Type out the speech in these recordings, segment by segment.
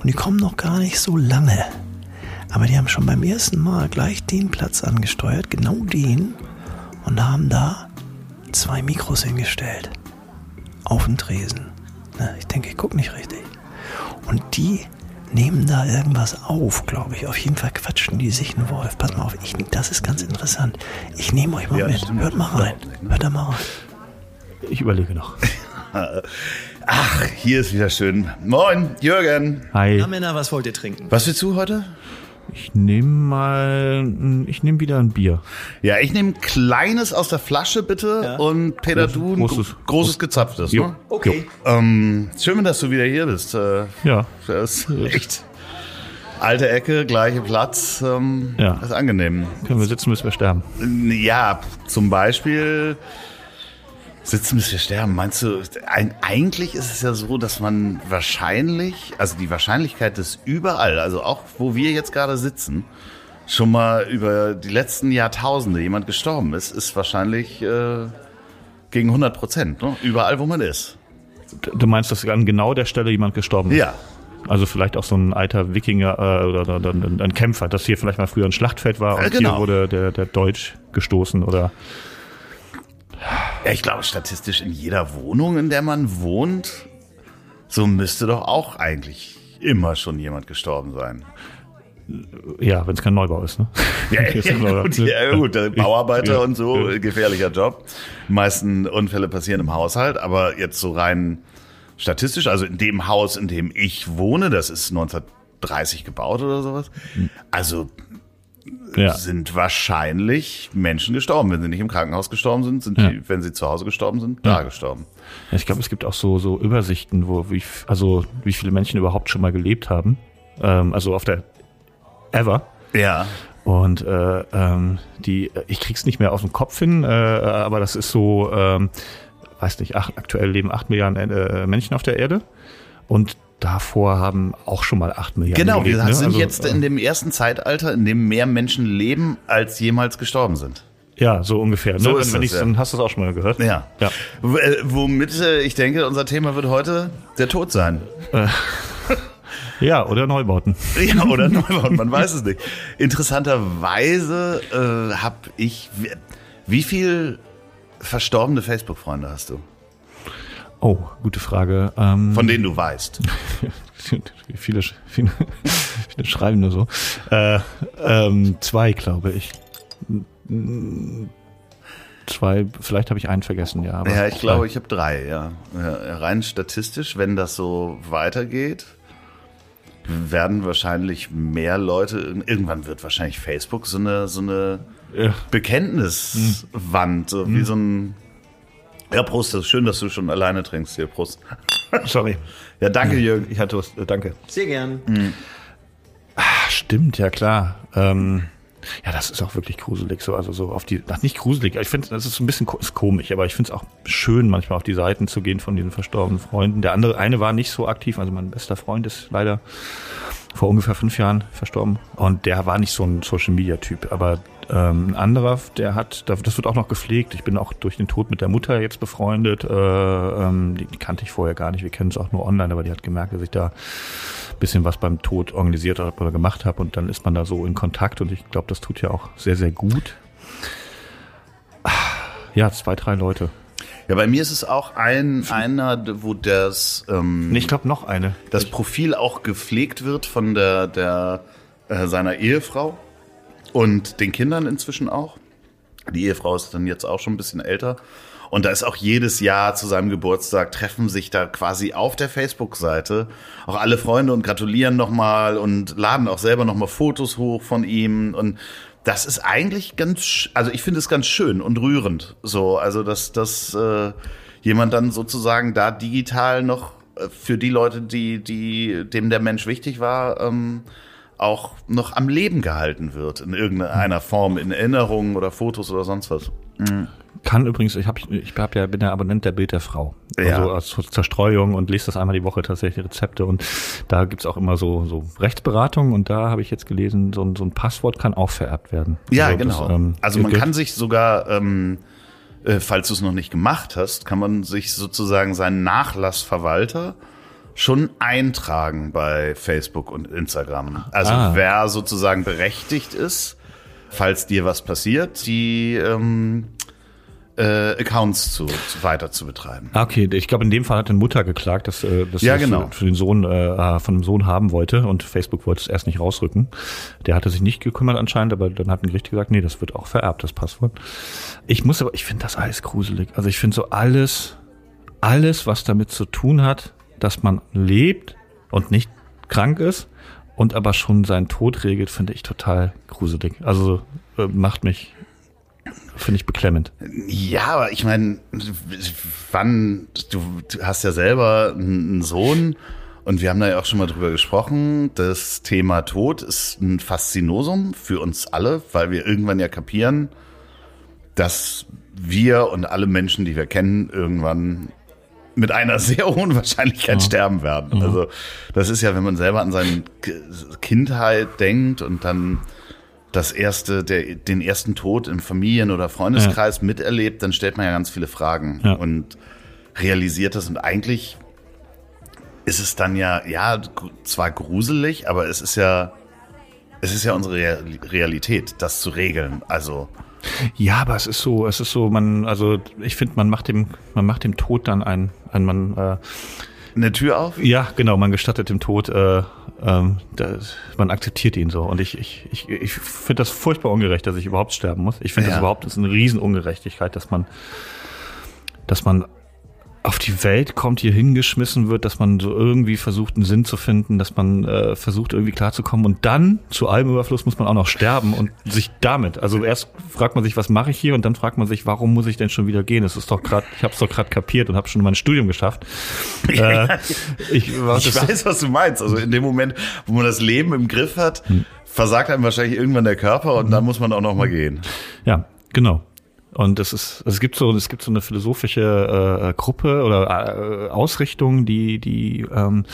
Und die kommen noch gar nicht so lange. Aber die haben schon beim ersten Mal gleich den Platz angesteuert, genau den, und haben da zwei Mikros hingestellt. Auf den Tresen. Na, ich denke, ich gucke nicht richtig. Und die nehmen da irgendwas auf, glaube ich. Auf jeden Fall quatschen die sich einen Wolf. Pass mal auf, ich, das ist ganz interessant. Ich nehme euch mal Ja, mit. Hört mal rein. Hört da mal rein. Ich überlege noch. Ach, hier ist wieder schön. Moin, Jürgen. Hi. Na Männer, was wollt ihr trinken? Was willst du heute? Ich nehme mal, ich nehme wieder ein Bier. Ja, ich nehme ein kleines aus der Flasche, bitte. Ja. Und Peter, du ein großes- großes, großes gezapftes. Jo. Ne? Okay. Ähm, schön, dass du wieder hier bist. Äh, Ja. das ist echt alte Ecke, gleiche Platz. Ähm, Ja. Das ist angenehm. Können wir sitzen, bis wir sterben. Ja, zum Beispiel sitzen bis wir sterben. Meinst du, ein, eigentlich ist es ja so, dass man wahrscheinlich, also die Wahrscheinlichkeit ist überall, also auch wo wir jetzt gerade sitzen, schon mal über die letzten Jahrtausende jemand gestorben ist, ist wahrscheinlich äh, gegen 100 Prozent, ne? überall wo man ist. Du meinst, dass an genau der Stelle jemand gestorben ist? Ja, Also vielleicht auch so ein alter Wikinger äh, oder, oder, ein ein Kämpfer, das hier vielleicht mal früher ein Schlachtfeld war und Äh, genau. hier wurde der, der Deutsch gestoßen oder Ja, ich glaube, statistisch in jeder Wohnung, in der man wohnt, so müsste doch auch eigentlich immer schon jemand gestorben sein. ja, wenn es kein Neubau ist, ne? Ja, ja, gut, ja, gut, äh, Bauarbeiter Ja, und so, ja. gefährlicher Job. Die meisten Unfälle passieren im Haushalt, aber jetzt so rein statistisch, also in dem Haus, in dem ich wohne, das ist 1930 gebaut oder sowas, also Ja. sind wahrscheinlich Menschen gestorben. Wenn sie nicht im Krankenhaus gestorben sind, sind Ja. die, wenn sie zu Hause gestorben sind, da Ja. gestorben. Ja, Ich glaube, es gibt auch so, so Übersichten, wo wie, also wie viele Menschen überhaupt schon mal gelebt haben. Ähm, also auf der Ever. Ja. Und äh, ähm, die, ich krieg's nicht mehr auf den Kopf hin, äh, aber das ist so, ähm, weiß nicht, ach, aktuell leben acht Milliarden äh, Menschen auf der Erde und davor haben auch schon mal acht Milliarden Genau, wir gelebt. ne? sind Also, jetzt in dem ersten Zeitalter, in dem mehr Menschen leben, als jemals gestorben sind. Ja, so ungefähr. Ne? So ist wenn es, ich's, ja. dann hast du es auch schon mal gehört. Ja. Ja. W äh, womit äh, ich denke, unser Thema wird heute der Tod sein. Ja, oder Neubauten. Ja, oder Neubau, man weiß es nicht. Interessanterweise äh, habe ich. Wie, wie viel verstorbene Facebook-Freunde hast du? Oh, gute Frage. Ähm, Von denen du weißt. viele, viele, viele schreiben nur so. Äh, ähm, zwei, glaube ich. Zwei, vielleicht habe ich einen vergessen, ja. Ja, ich zwei. glaube, ich habe drei, ja. ja. Rein statistisch, wenn das so weitergeht, werden wahrscheinlich mehr Leute, irgendwann wird wahrscheinlich Facebook so eine, so eine Ja. Bekenntniswand, so wie so ein. Ja, Prost, das ist schön, dass du schon alleine trinkst hier. Prost. Sorry. Ja, danke, Jürgen. Ich hatte was, äh, danke. Sehr gern. Ach, stimmt, ja klar. Ähm, ja, das ist auch wirklich gruselig, so, also so auf die, ach, nicht gruselig, ich finde, das ist ein bisschen ist komisch, aber ich finde es auch schön, manchmal auf die Seiten zu gehen von diesen verstorbenen Freunden. Der andere, eine war nicht so aktiv, also mein bester Freund ist leider vor ungefähr fünf Jahren verstorben und der war nicht so ein Social Media Typ, aber ähm, ein anderer, der hat, das wird auch noch gepflegt. Ich bin auch durch den Tod mit der Mutter jetzt befreundet. Äh, ähm, die, die kannte ich vorher gar nicht. Wir kennen es auch nur online, aber die hat gemerkt, dass ich da ein bisschen was beim Tod organisiert habe oder gemacht habe und dann ist man da so in Kontakt und ich glaube, das tut ja auch sehr, sehr gut. Ja, zwei, drei Leute. Ja, bei mir ist es auch ein, einer, wo das, ähm, ich glaube noch eine. das Profil auch gepflegt wird von der, der äh, seiner Ehefrau und den Kindern inzwischen auch. Die Ehefrau ist dann jetzt auch schon ein bisschen älter. Und da ist auch jedes Jahr zu seinem Geburtstag treffen sich da quasi auf der Facebook-Seite auch alle Freunde und gratulieren nochmal und laden auch selber nochmal Fotos hoch von ihm. Und das ist eigentlich ganz, also ich finde es ganz schön und rührend. So, also dass, dass äh, jemand dann sozusagen da digital noch für die Leute, die, die, dem der Mensch wichtig war, ähm, auch noch am Leben gehalten wird in irgendeiner Form, in Erinnerungen oder Fotos oder sonst was. Kann übrigens, ich habe ich hab ja, bin ja Abonnent der Bild der Frau. Ja. Also als Zerstreuung und lese das einmal die Woche tatsächlich Rezepte und da gibt's auch immer so, so Rechtsberatung und da habe ich jetzt gelesen, so ein, so ein Passwort kann auch vererbt werden. Ja, also genau. das, ähm, also man kann sich sogar, ähm, äh, falls du es noch nicht gemacht hast, kann man sich sozusagen seinen Nachlassverwalter schon eintragen bei Facebook und Instagram. Also Ah. wer sozusagen berechtigt ist, falls dir was passiert, die ähm, äh, Accounts zu, zu weiter zu betreiben. Ah, Okay, ich glaube, in dem Fall hat eine Mutter geklagt, dass, äh, dass Ja, sie das genau. für, für den Sohn äh, von dem Sohn haben wollte und Facebook wollte es erst nicht rausrücken. Der hatte sich nicht gekümmert anscheinend, aber dann hat ein Gericht gesagt, nee, das wird auch vererbt, das Passwort. Ich muss aber, ich finde das alles gruselig. Also ich finde so alles, alles, was damit zu tun hat, dass man lebt und nicht krank ist und aber schon seinen Tod regelt, finde ich total gruselig. Also äh, macht mich, finde ich beklemmend. Ja, aber ich meine, wann, du, du hast ja selber einen Sohn und wir haben da ja auch schon mal drüber gesprochen. Das Thema Tod ist ein Faszinosum für uns alle, weil wir irgendwann ja kapieren, dass wir und alle Menschen, die wir kennen, irgendwann mit einer sehr hohen Wahrscheinlichkeit sterben werden. Also das ist ja, wenn man selber an seine Kindheit denkt und dann das erste, der, den ersten Tod im Familien- oder Freundeskreis miterlebt, dann stellt man ja ganz viele Fragen Ja. und realisiert das. Und eigentlich ist es dann ja, ja, zwar gruselig, aber es ist ja, es ist ja unsere Real- Realität, das zu regeln. Also, Ja, aber es ist so, es ist so, man, also ich finde, man macht dem, man macht dem Tod dann ein, ein man, äh, eine Tür auf? ja, genau, man gestattet dem Tod, äh, ähm, das, man akzeptiert ihn so. Und ich, ich, ich, ich finde das furchtbar ungerecht, dass ich überhaupt sterben muss. Ich finde Ja. das überhaupt das ist eine Riesenungerechtigkeit, dass man, dass man auf die Welt kommt, hier hingeschmissen wird, dass man so irgendwie versucht, einen Sinn zu finden, dass man äh, versucht, irgendwie klarzukommen und dann zu allem Überfluss muss man auch noch sterben und sich damit, also erst fragt man sich, was mache ich hier und dann fragt man sich, warum muss ich denn schon wieder gehen? Es ist doch gerade, ich habe es doch gerade kapiert und habe schon mein Studium geschafft. äh, ich Ich weiß, was du meinst. Also in dem Moment, wo man das Leben im Griff hat, versagt einem wahrscheinlich irgendwann der Körper und dann muss man auch noch mal gehen. Ja, genau. Und es ist, es gibt so, es gibt so eine philosophische äh, Gruppe oder äh, Ausrichtung, die, die, ähm,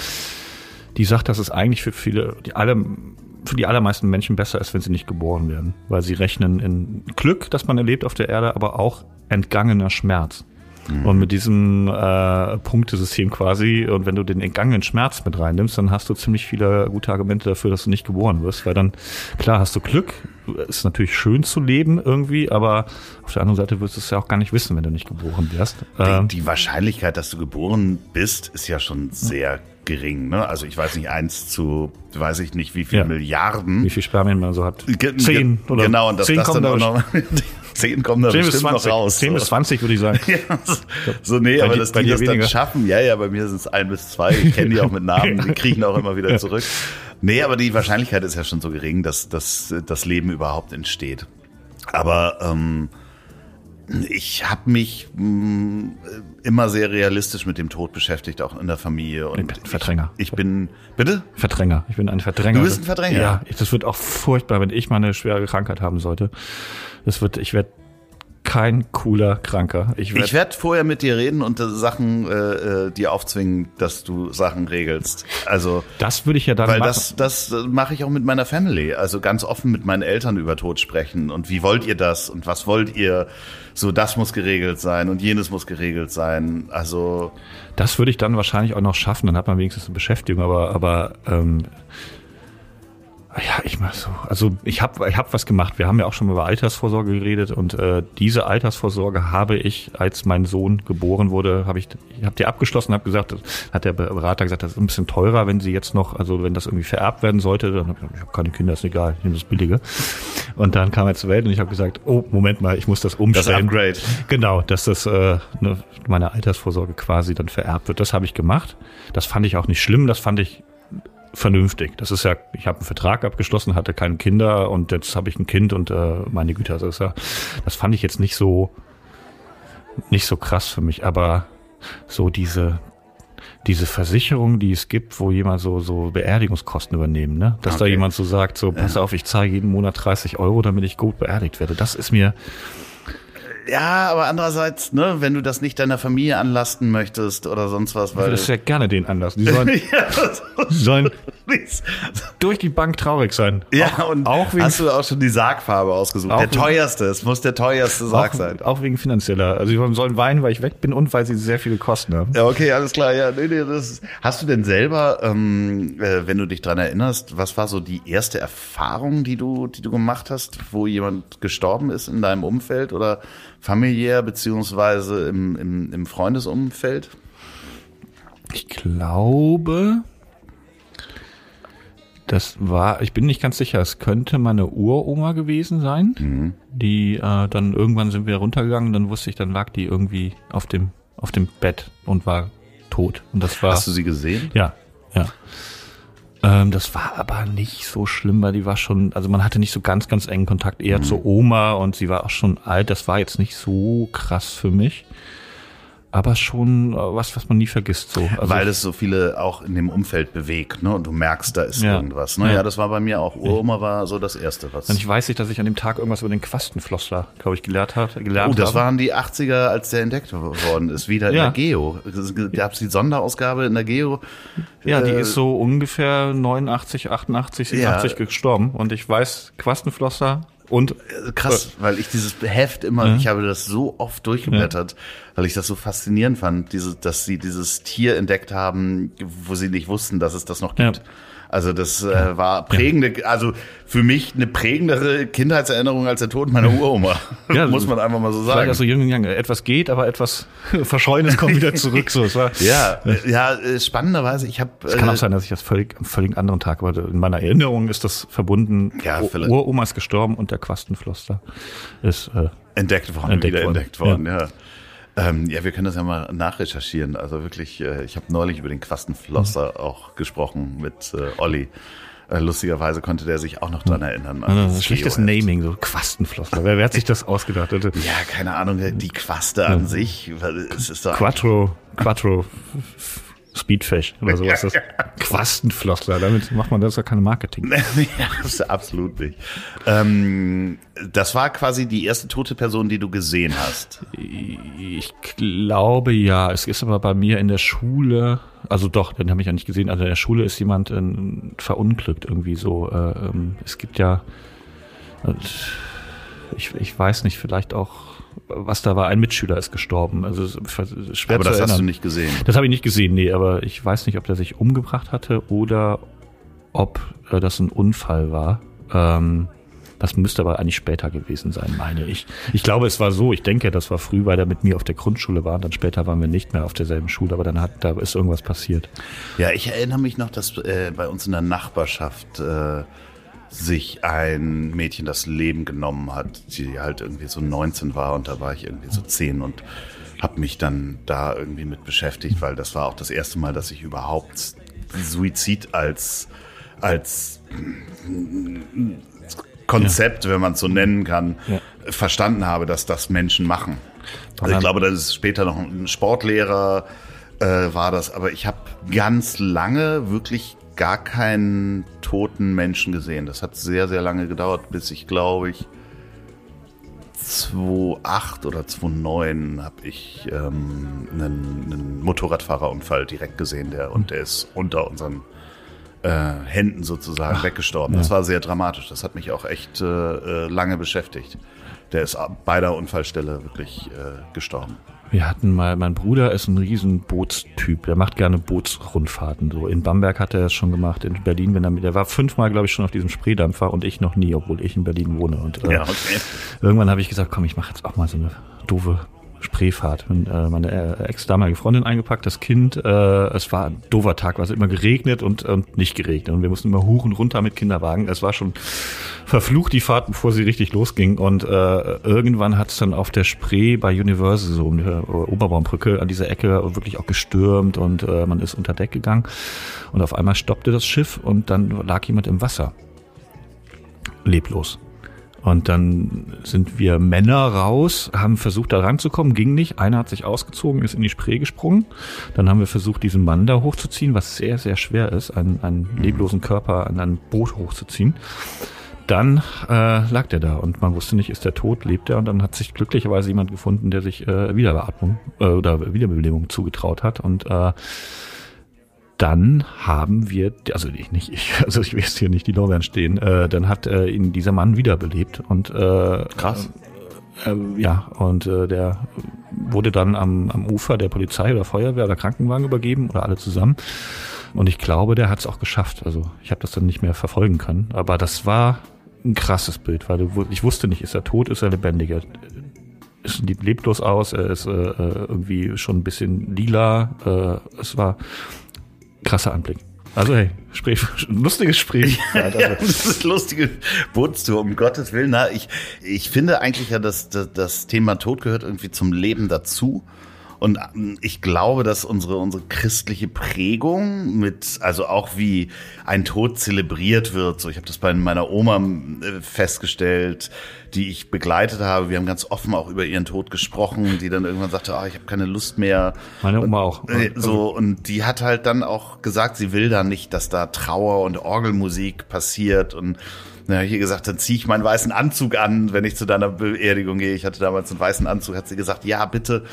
die sagt, dass es eigentlich für viele, die alle, für die allermeisten Menschen besser ist, wenn sie nicht geboren werden, weil sie rechnen in Glück, das man erlebt auf der Erde, aber auch entgangener Schmerz. Und mit diesem äh, Punktesystem quasi, und wenn du den entgangenen Schmerz mit reinnimmst, dann hast du ziemlich viele gute Argumente dafür, dass du nicht geboren wirst. Weil dann, klar, hast du Glück, ist natürlich schön zu leben irgendwie, aber auf der anderen Seite wirst du es ja auch gar nicht wissen, wenn du nicht geboren wirst. Ähm, Die, die Wahrscheinlichkeit, dass du geboren bist, ist ja schon sehr gering. Ne? Also ich weiß nicht, eins zu, weiß ich nicht, wie viele Ja. Milliarden. wie viel Spermien man so hat. Ge- Zehn oder Genau, und dass zehn das dann da auch noch, zehn kommen da 10 bis bestimmt 20, noch raus. 10 bis so. 20 würde ich sagen. Ja, so, nee, Bei aber dass die das dann weniger. schaffen, ja, ja, bei mir sind es ein bis zwei. Ich kenne die auch mit Namen, die kriechen auch immer wieder zurück. Nee, aber die Wahrscheinlichkeit ist ja schon so gering, dass, dass das Leben überhaupt entsteht. Aber ähm, ich habe mich mh, immer sehr realistisch mit dem Tod beschäftigt, auch in der Familie. Und Ich bin ein Verdränger. Ich, ich bin, bitte? Verdränger. Ich bin ein Verdränger. Du bist ein Verdränger? Ja, das wird auch furchtbar, wenn ich mal eine schwere Krankheit haben sollte. Das wird, ich werde kein cooler Kranker. Ich werde Ich werde vorher mit dir reden und äh, Sachen äh, äh, dir aufzwingen, dass du Sachen regelst. Also das würde ich ja dann Weil machen. das, das äh, mache ich auch mit meiner Family. Also ganz offen mit meinen Eltern über Tod sprechen. Und wie wollt ihr das? Und was wollt ihr? So, das muss geregelt sein und jenes muss geregelt sein. Also, Das würde ich dann wahrscheinlich auch noch schaffen, dann hat man wenigstens eine Beschäftigung, aber, aber ähm, ja, ich mach so. Also ich habe ich hab was gemacht. Wir haben ja auch schon mal über Altersvorsorge geredet und äh, diese Altersvorsorge habe ich, als mein Sohn geboren wurde, habe ich, ich habe die abgeschlossen, habe gesagt, hat der Berater gesagt, das ist ein bisschen teurer, wenn sie jetzt noch, also wenn das irgendwie vererbt werden sollte, dann habe ich gesagt, ich habe keine Kinder, ist egal, ich nehme das Billige. Und dann kam er zur Welt und ich habe gesagt, oh Moment mal, ich muss das das umstellen. Upgrade. Genau, dass das äh, ne, meine Altersvorsorge quasi dann vererbt wird. Das habe ich gemacht. Das fand ich auch nicht schlimm. Das fand ich vernünftig. Das ist ja, ich habe einen Vertrag abgeschlossen, hatte keine Kinder und jetzt habe ich ein Kind und äh, meine Güte, also das, ist ja, das fand ich jetzt nicht so nicht so krass für mich, aber so diese diese Versicherung, die es gibt, wo jemand so, so Beerdigungskosten übernehmen, ne? Dass da Okay. jemand so sagt, so, pass auf, ich zahle jeden Monat 30 Euro, damit ich gut beerdigt werde. Das ist mir, Ja, aber andererseits, ne, wenn du das nicht deiner Familie anlasten möchtest oder sonst was, ich würde weil. es ja gerne den anlassen. Die sollen, ja, sollen durch die Bank traurig sein. ja, auch, und auch wegen, hast du auch schon die Sargfarbe ausgesucht? Der wegen- teuerste, es muss der teuerste Sarg auch, sein. auch wegen finanzieller. Also die sollen weinen, weil ich weg bin und weil sie sehr viele Kosten haben. Ja, okay, alles klar. Ja, nee, nee, das hast du denn selber, ähm, äh, wenn du dich dran erinnerst, was war so die erste Erfahrung, die du, die du gemacht hast, wo jemand gestorben ist in deinem Umfeld oder familiär beziehungsweise im, im, im Freundesumfeld? Ich glaube, das war, ich bin nicht ganz sicher, es könnte meine Uroma gewesen sein, die äh, dann irgendwann sind wir runtergegangen, dann wusste ich, dann lag die irgendwie auf dem auf dem Bett und war tot und das war Hast du sie gesehen? ja ja ähm, das war aber nicht so schlimm, weil die war schon, also man hatte nicht so ganz, ganz engen Kontakt, eher zur Oma und sie war auch schon alt. Das war jetzt nicht so krass für mich. Aber schon äh, was, was man nie vergisst. So. Also Weil es so viele auch in dem Umfeld bewegt, ne? Und du merkst, da ist Ja. irgendwas. Ne? Ja. Ja. das war bei mir auch. Uroma war so das Erste, was. Und ich weiß nicht, dass ich an dem Tag irgendwas über den Quastenflossler, glaube ich, gelernt habe. Gelernt Oh, das habe. waren die 80er, als der entdeckt worden ist, wieder in Ja. der Geo. Gab es die Sonderausgabe in der Geo? Ja, die Äh, ist so ungefähr 89, 88, 87 Ja. gestorben. Und ich weiß, Quastenflosser und Krass, weil ich dieses Heft immer, ich habe das so oft durchgeblättert, weil ich das so faszinierend fand, diese, dass sie dieses Tier entdeckt haben, wo sie nicht wussten, dass es das noch gibt. Ja. Also das äh, war prägende, also für mich eine prägendere Kindheitserinnerung als der Tod meiner Uroma. Ja, Muss man einfach mal so sagen. auch so jung und young. Etwas geht, aber etwas Verscheuenes kommt wieder zurück. So, es war, ja, äh, ja, äh, spannenderweise, ich habe Es kann auch sein, dass ich das völlig, am völlig anderen Tag, aber in meiner Erinnerung ist das verbunden. Ja, vielleicht. Uroma ist gestorben und der Quastenfloster ist, äh, entdeckt worden, Entdeckt wieder worden. entdeckt worden, ja. Ähm, ja, wir können das ja mal nachrecherchieren. Also wirklich, äh, ich habe neulich über den Quastenflosser auch gesprochen mit äh, Olli. Äh, lustigerweise konnte der sich auch noch dran erinnern. an äh, dieses schlechtes Geo-Heft. Naming, so Quastenfloster. Wer, wer hat sich das ausgedacht? Ja, keine Ahnung, die Quaste an sich, weil es ist doch Quattro, Quattro Speedfish oder sowas. Das Quastenfloster, damit macht man das ja keine Marketing. ja, absolut nicht. Ähm, das war quasi die erste tote Person, die du gesehen hast. Ich glaube ja. Es ist aber bei mir in der Schule, also doch, den habe ich ja nicht gesehen. Also in der Schule ist jemand äh, verunglückt irgendwie so. Äh, ähm, es gibt ja, ich, ich weiß nicht, vielleicht auch, was da war. Ein Mitschüler ist gestorben. Also schwer Aber zu das hast erinnern. du nicht gesehen. Das habe ich nicht gesehen, nee, aber ich weiß nicht, ob der sich umgebracht hatte oder ob äh, das ein Unfall war. Ähm, das müsste aber eigentlich später gewesen sein, meine ich. Ich glaube, es war so, ich denke, das war früh, weil er mit mir auf der Grundschule war und dann später waren wir nicht mehr auf derselben Schule, aber dann hat, da ist irgendwas passiert. Ja, ich erinnere mich noch, dass äh, bei uns in der Nachbarschaft äh, sich ein Mädchen das Leben genommen hat, die halt irgendwie so 19 war und da war ich irgendwie so 10 und habe mich dann da irgendwie mit beschäftigt, weil das war auch das erste Mal, dass ich überhaupt Suizid als als Konzept, wenn man es so nennen kann, Ja. verstanden habe, dass das Menschen machen. Also ich glaube, das ist später noch ein Sportlehrer äh, war das, aber ich habe ganz lange wirklich gar keinen toten Menschen gesehen. Das hat sehr, sehr lange gedauert, bis ich, glaube ich, 2008 oder 2009 habe ich ähm, einen, einen Motorradfahrerunfall direkt gesehen, der und der ist unter unseren äh, Händen sozusagen weggestorben. Das war sehr dramatisch. Das hat mich auch echt äh, äh, lange beschäftigt. Der ist bei der Unfallstelle wirklich äh, gestorben. Wir hatten mal, mein Bruder ist ein riesen Bootstyp, der macht gerne Bootsrundfahrten. So in Bamberg hat er das schon gemacht, in Berlin, wenn er mit, der war fünfmal, glaube ich, schon auf diesem Spreedampfer und ich noch nie, obwohl ich in Berlin wohne. Und äh, Ja, okay. irgendwann habe ich gesagt, komm, ich mache jetzt auch mal so eine doofe Spreefahrt. Und, äh, meine äh, ex-damalige Freundin eingepackt, das Kind. Äh, es war ein doofer Tag, weil es immer geregnet und, und nicht geregnet. Und wir mussten immer und runter mit Kinderwagen. Es war schon verflucht, die Fahrt, bevor sie richtig losging. Und äh, irgendwann hat es dann auf der Spree bei Universal, so um die äh, Oberbaumbrücke, an dieser Ecke wirklich auch gestürmt und äh, man ist unter Deck gegangen. Und auf einmal stoppte das Schiff und dann lag jemand im Wasser. Leblos. Und dann sind wir Männer raus, haben versucht da ranzukommen, ging nicht. Einer hat sich ausgezogen, ist in die Spree gesprungen. Dann haben wir versucht, diesen Mann da hochzuziehen, was sehr, sehr schwer ist, einen, einen leblosen Körper an ein Boot hochzuziehen. Dann äh, lag der da und man wusste nicht, ist der tot, lebt er und dann hat sich glücklicherweise jemand gefunden, der sich äh, Wiederbeatmung äh, oder Wiederbelebung zugetraut hat und äh, dann haben wir, also ich nicht, ich, also ich will jetzt hier nicht die Lorbeeren stehen, äh, dann hat äh, ihn dieser Mann wiederbelebt und äh, Krass. Äh, äh, ja, und äh, der wurde dann am, am Ufer der Polizei oder Feuerwehr oder Krankenwagen übergeben oder alle zusammen. Und ich glaube, der hat es auch geschafft. Also ich habe das dann nicht mehr verfolgen können. Aber das war ein krasses Bild, weil du, ich wusste nicht, ist er tot, ist er lebendiger? Ist leblos aus, er ist äh, äh, irgendwie schon ein bisschen lila. Äh, es war krasser Anblick. Also hey, Spree, lustiges. Also, ja, das ist lustige Bootstour, um Gottes Willen. Na, ich, ich finde eigentlich ja, dass, dass das Thema Tod gehört irgendwie zum Leben dazu. Und ähm, ich glaube, dass unsere, unsere christliche Prägung mit, also auch wie ein Tod zelebriert wird, so ich habe das bei meiner Oma äh, festgestellt, die ich begleitet habe. Wir haben ganz offen auch über ihren Tod gesprochen, die dann irgendwann sagte, ah, ich habe keine Lust mehr. Meine Oma auch. Äh, so, und die hat halt dann auch gesagt, sie will da nicht, dass da Trauer und Orgelmusik passiert und na, hier gesagt, dann ziehe ich meinen weißen Anzug an, wenn ich zu deiner Beerdigung gehe. Ich hatte damals einen weißen Anzug, hat sie gesagt, ja, bitte.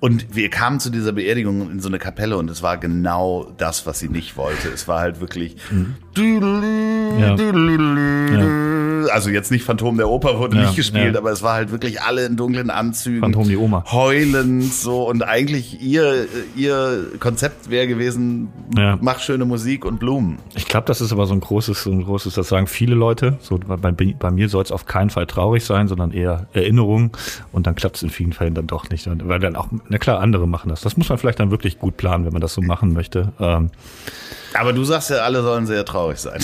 Und wir kamen zu dieser Beerdigung in so eine Kapelle und es war genau das, was sie nicht wollte. Es war halt wirklich mhm. Ja. also jetzt nicht Phantom der Oper wurde ja, nicht gespielt, aber es war halt wirklich alle in dunklen Anzügen. Phantom die Oma. Heulend so und eigentlich ihr, ihr Konzept wäre gewesen, mach schöne Musik und Blumen. Ich glaube, das ist aber so ein großes, so ein großes, das sagen viele Leute, so bei, bei mir soll es auf keinen Fall traurig sein, sondern eher Erinnerung. Und dann klappt es in vielen Fällen dann doch nicht. Weil dann auch, na klar, andere machen das. Das muss man vielleicht dann wirklich gut planen, wenn man das so machen möchte. Ähm, Aber du sagst ja, alle sollen sehr traurig sein.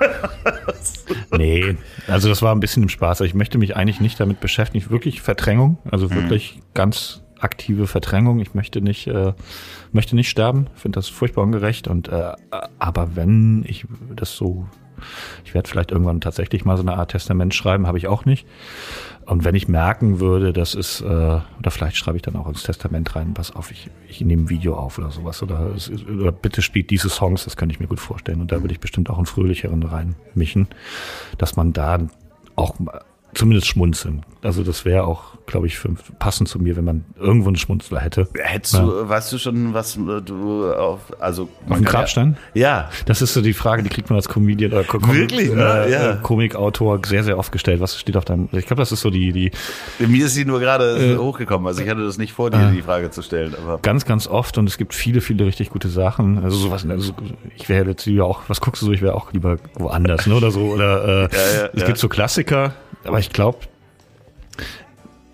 nee, also das war ein bisschen im Spaß. Ich möchte mich eigentlich nicht damit beschäftigen. Wirklich Verdrängung, also mhm. wirklich mhm. ganz aktive Verdrängung. Ich möchte nicht, äh, möchte nicht sterben. Finde das furchtbar ungerecht. Und äh, aber wenn ich das so ich werde vielleicht irgendwann tatsächlich mal so eine Art Testament schreiben, habe ich auch nicht. Und wenn ich merken würde, das ist, äh, oder vielleicht schreibe ich dann auch ins Testament rein, pass auf, ich, ich nehme ein Video auf oder sowas. Oder, oder bitte spielt diese Songs, das könnte ich mir gut vorstellen. Und da würde ich bestimmt auch einen fröhlicheren reinmischen, dass man da auch zumindest schmunzeln. Also das wäre auch, glaube ich, für, passend zu mir, wenn man irgendwo einen Schmunzler hätte. Hättest ja. du, weißt du schon, was äh, du auf, also auf dem Grabstein? Ja. Das ist so die Frage, die kriegt man als Comedian oder Com Wirklich, ne? äh, ja. Komikautor sehr, sehr oft gestellt. Was steht auf deinem? Ich glaube, das ist so die die. Mir ist sie nur gerade äh, hochgekommen. Also ich hatte das nicht vor, dir äh, die Frage zu stellen. Aber ganz, ganz oft und es gibt viele, viele richtig gute Sachen. Also sowas. Also ich wäre jetzt lieber auch. Was guckst du so? Ich wäre auch lieber woanders, ne? Oder so. Oder äh, ja, ja, es gibt so Klassiker aber ich glaube,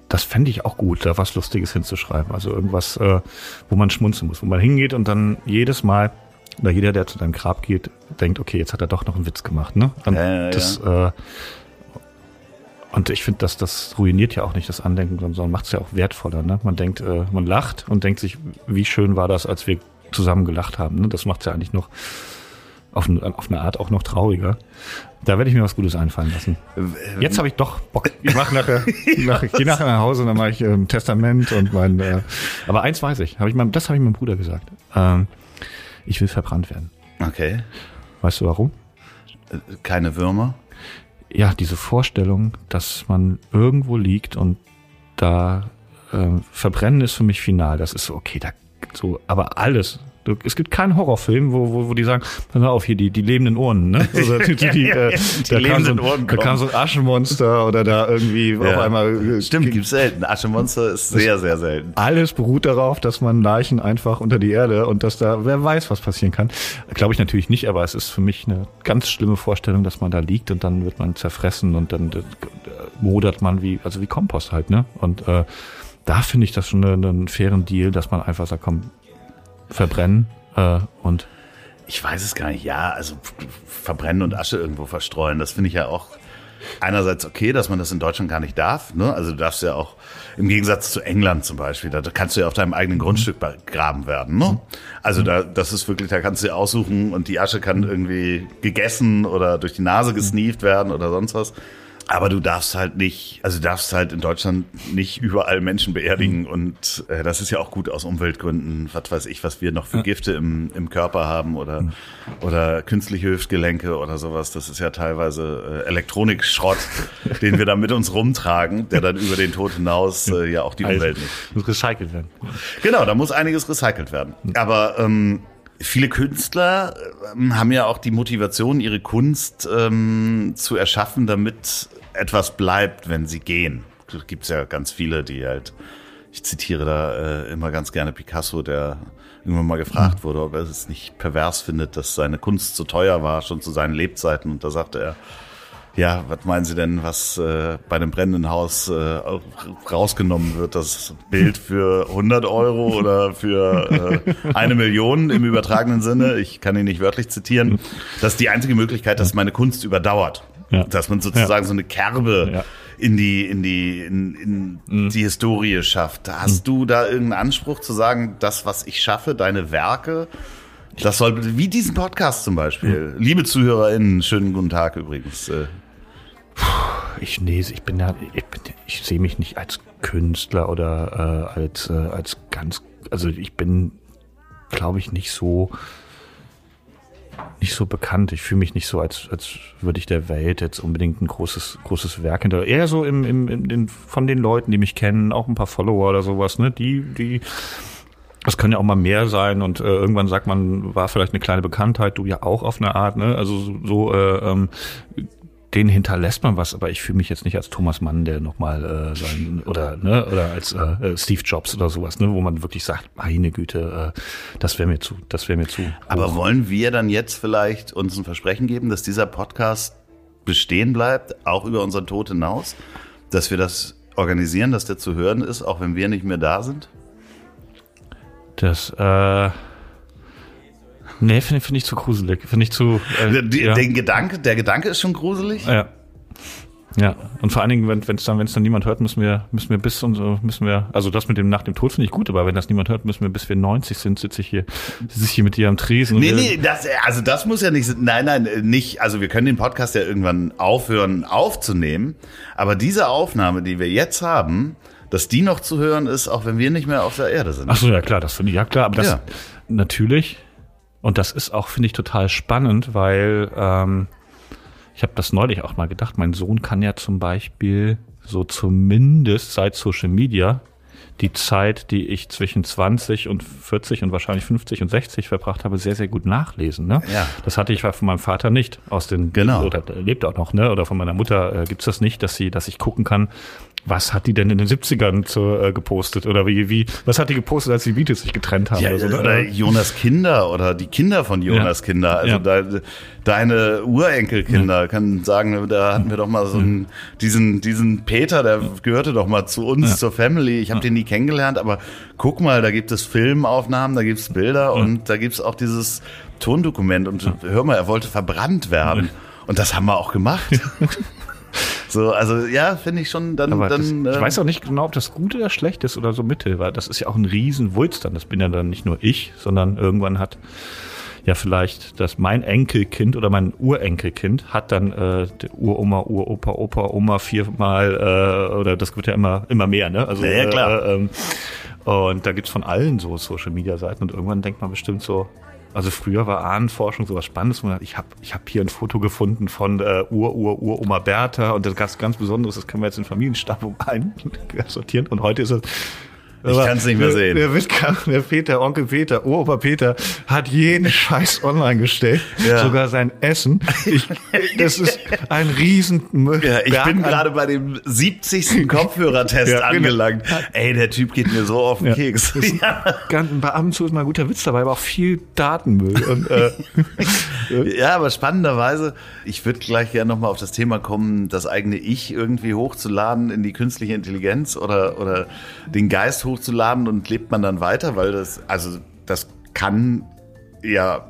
das fände ich auch gut, da was Lustiges hinzuschreiben. Also irgendwas, äh, wo man schmunzeln muss, wo man hingeht und dann jedes Mal, oder jeder, der zu deinem Grab geht, denkt, okay, jetzt hat er doch noch einen Witz gemacht, ne? Und ja, das, ja. Äh, und ich finde, dass das ruiniert ja auch nicht das Andenken, sondern macht es ja auch wertvoller. Ne? Man denkt, äh, man lacht und denkt sich, wie schön war das, als wir zusammen gelacht haben. Ne? Das macht es ja eigentlich noch auf, auf eine Art auch noch trauriger. Da werde ich mir was Gutes einfallen lassen. Jetzt habe ich doch Bock. Ich mache nachher, nach, ich gehe nachher nach Hause und dann mache ich ähm, Testament und mein. Äh, aber eins weiß ich, hab ich meinem, das habe ich meinem Bruder gesagt. Ähm, ich will verbrannt werden. Okay. Weißt du warum? Keine Würmer. Ja, diese Vorstellung, dass man irgendwo liegt und da äh, verbrennen ist für mich final. Das ist so okay, da so, aber alles es gibt keinen Horrorfilm, wo, wo, wo die sagen, pass mal auf, hier die, die lebenden Ohren, ne? Also, die, die, die, äh, da, kam so ein, Ohren da kam so ein Aschenmonster oder da irgendwie ja. auf einmal. Äh, Stimmt, gibt's selten. Aschenmonster ist sehr, sehr selten. Alles beruht darauf, dass man Leichen einfach unter die Erde und dass da, wer weiß, was passieren kann. Glaube ich natürlich nicht, aber es ist für mich eine ganz schlimme Vorstellung, dass man da liegt und dann wird man zerfressen und dann äh, modert man wie, also wie Kompost halt, ne? Und äh, da finde ich das schon einen, einen fairen Deal, dass man einfach sagt, komm, verbrennen äh, und ich weiß es gar nicht. Ja, also verbrennen und Asche irgendwo verstreuen, das finde ich ja auch einerseits okay, dass man das in Deutschland gar nicht darf. Ne? Also du darfst ja auch im Gegensatz zu England zum Beispiel, da kannst du ja auf deinem eigenen Grundstück begraben werden. Ne? Also da, das ist wirklich, da kannst du ja aussuchen und die Asche kann irgendwie gegessen oder durch die Nase gesneeft werden oder sonst was. Aber du darfst halt nicht, also du darfst halt in Deutschland nicht überall Menschen beerdigen und äh, das ist ja auch gut aus Umweltgründen, was weiß ich, was wir noch für Gifte im, im Körper haben oder, oder künstliche Hüftgelenke oder sowas. Das ist ja teilweise äh, Elektronikschrott, den wir da mit uns rumtragen, der dann über den Tod hinaus äh, ja auch die Umwelt nicht. Muss recycelt werden. Genau, da muss einiges recycelt werden. Aber ähm, viele Künstler ähm, haben ja auch die Motivation, ihre Kunst ähm, zu erschaffen, damit etwas bleibt, wenn sie gehen. Da gibt's ja ganz viele, die halt, ich zitiere da äh, immer ganz gerne Picasso, der irgendwann mal gefragt wurde, ob er es nicht pervers findet, dass seine Kunst zu teuer war, schon zu seinen Lebzeiten. Und da sagte er, ja, was meinen Sie denn, was äh, bei einem brennenden Haus äh, rausgenommen wird? Das Bild für 100 Euro oder für äh, eine Million im übertragenen Sinne? Ich kann ihn nicht wörtlich zitieren. Das ist die einzige Möglichkeit, dass meine Kunst überdauert. Ja. Dass man sozusagen so eine Kerbe Ja. in die in die in, in die Historie schafft. Hast du da irgendeinen Anspruch zu sagen, das, was ich schaffe, deine Werke, das soll wie diesen Podcast zum Beispiel. Liebe ZuhörerInnen, schönen guten Tag übrigens. Ich nee, ich bin ja, ich, ich sehe mich nicht als Künstler oder äh, als äh, als ganz, also ich bin, glaube ich, nicht so nicht so bekannt. Ich fühle mich nicht so, als als würde ich der Welt jetzt unbedingt ein großes großes Werk hinter. Eher so im, im, im den, von den Leuten, die mich kennen, auch ein paar Follower oder sowas, ne? Die die das können ja auch mal mehr sein und äh, irgendwann sagt man, war vielleicht eine kleine Bekanntheit, du ja auch auf eine Art, ne? Also so, so äh, ähm, den hinterlässt man was, aber ich fühle mich jetzt nicht als Thomas Mann, der nochmal äh, sein oder ne oder als äh, äh, Steve Jobs oder sowas, ne, wo man wirklich sagt, meine Güte, äh, das wäre mir zu, das wäre mir zu. Aber hoch. wollen wir dann jetzt vielleicht uns ein Versprechen geben, dass dieser Podcast bestehen bleibt, auch über unseren Tod hinaus? Dass wir das organisieren, dass der zu hören ist, auch wenn wir nicht mehr da sind? das äh, nee, finde find ich zu gruselig, finde ich zu äh, Die, ja. Den Gedanke, der Gedanke ist schon gruselig. Ja. Ja, und vor allen Dingen, wenn es dann, dann niemand hört, müssen wir, müssen wir bis und so, müssen wir, also das mit dem nach dem Tod finde ich gut, aber wenn das niemand hört, müssen wir, bis wir 90 sind, sitze ich hier, sitze ich hier mit dir am Tresen. Nee, nee, das, also das muss ja nicht, nein, nein, nicht, also wir können den Podcast ja irgendwann aufhören aufzunehmen, aber diese Aufnahme, die wir jetzt haben, dass die noch zu hören ist, auch wenn wir nicht mehr auf der Erde sind. Ach so, ja klar, das finde ich, ja klar, aber das Ja. natürlich, und das ist auch, finde ich, total spannend, weil ähm, ich habe das neulich auch mal gedacht, mein Sohn kann ja zum Beispiel so zumindest seit Social Media die Zeit, die ich zwischen 20 und 40 und wahrscheinlich 50 und 60 verbracht habe, sehr, sehr gut nachlesen. Ne? Ja. Das hatte ich von meinem Vater nicht. Aus den Genau. oder er lebt auch noch, ne? Oder von meiner Mutter äh, gibt's das nicht, dass sie, dass ich gucken kann, was hat die denn in den 70ern zu, äh, gepostet? Oder wie, wie, was hat die gepostet, als die Beatles sich getrennt haben? Ja, oder so, ne? oder Jonas Kinder oder die Kinder von Jonas Ja. Kinder. Also Ja. de, deine Urenkelkinder können sagen, da hatten wir doch mal so einen, diesen, diesen Peter, der gehörte doch mal zu uns, zur Family. Ich habe den nie kennengelernt, aber guck mal, da gibt es Filmaufnahmen, da gibt es Bilder und da gibt es auch dieses Tondokument. Und hör mal, er wollte verbrannt werden. Und das haben wir auch gemacht. So, also ja, finde ich schon, dann, Aber dann das, ich weiß auch nicht genau, ob das gut oder schlecht ist oder so mittel, weil das ist ja auch ein Riesenwulst dann. Das bin ja dann nicht nur ich, sondern irgendwann hat ja vielleicht das mein Enkelkind oder mein Urenkelkind hat dann äh, Uroma, Uropa, Opa, Oma viermal äh, oder das wird ja immer immer mehr, ne? Also Ja, ja, klar. Äh, ähm, und da gibt's von allen so Social Media Seiten und irgendwann denkt man bestimmt so, also früher war Ahnenforschung sowas Spannendes. Ich habe ich hab hier ein Foto gefunden von äh, Ur, Ur, Uroma Bertha und das ganz, ganz Besonderes, das können wir jetzt in Familienstammung einsortieren. Und heute ist es Ich kann's nicht mehr der, sehen. Der Wittkamp, der Peter, Onkel Peter, Opa Peter hat jeden Scheiß online gestellt. Ja. Sogar sein Essen. Ich, das ist ein riesen Ja, ich Berg bin gerade bei dem 70. Kopfhörertest Ja, genau. angelangt. Ey, der Typ geht mir so auf den Ja. Keks. Ja. Ganz, bei ab und zu ist mal ein guter Witz dabei, aber auch viel Datenmüll. Und, äh, ja, aber spannenderweise, ich würde gleich gerne nochmal auf das Thema kommen, das eigene Ich irgendwie hochzuladen in die künstliche Intelligenz oder, oder den Geist hochzuladen und lebt man dann weiter, weil das, also das kann ja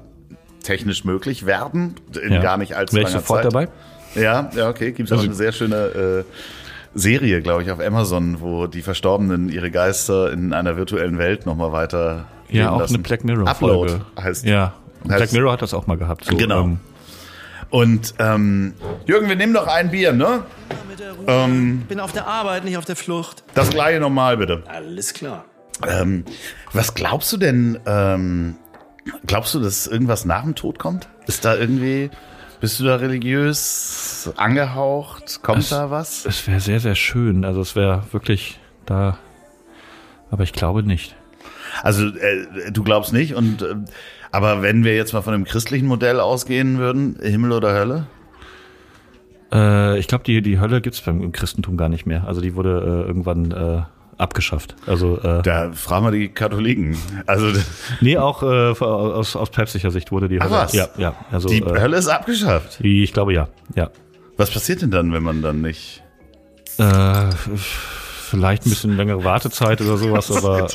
technisch möglich werden, in Ja. gar nicht allzu Wär ich langer sofort Zeit. dabei? Ja, ja, okay. Gibt es auch Also- eine sehr schöne äh, Serie, glaube ich, auf Amazon, wo die Verstorbenen ihre Geister in einer virtuellen Welt nochmal weiter ja, auch lassen. eine Black Mirror Upload Folge. heißt Ja, heißt- Black Mirror hat das auch mal gehabt. So, Genau. ähm, Und ähm, Jürgen, wir nehmen noch ein Bier, ne? Ähm, Bin auf der Arbeit, nicht auf der Flucht. das gleiche nochmal, bitte. Alles klar. Ähm, was glaubst du denn? Ähm, glaubst du, dass irgendwas nach dem Tod kommt? Ist da irgendwie, bist du da religiös angehaucht? Kommt Es- da was? Es wäre sehr, sehr schön. Also es wäre wirklich da. Aber ich glaube nicht. Also äh, du glaubst nicht und äh, aber wenn wir jetzt mal von dem christlichen Modell ausgehen würden, Himmel oder Hölle? Äh, ich glaube, die, die Hölle gibt's beim im Christentum gar nicht mehr. Also die wurde äh, irgendwann äh, abgeschafft. Also äh, Da fragen wir die Katholiken. Also nee, auch äh, aus, aus päpstlicher Sicht wurde die Ach, Hölle. was? Ja, ja. Also die äh, Hölle ist abgeschafft. ich glaube ja. Ja. Was passiert denn dann, wenn man dann nicht? Äh, vielleicht ein bisschen längere Wartezeit oder sowas, aber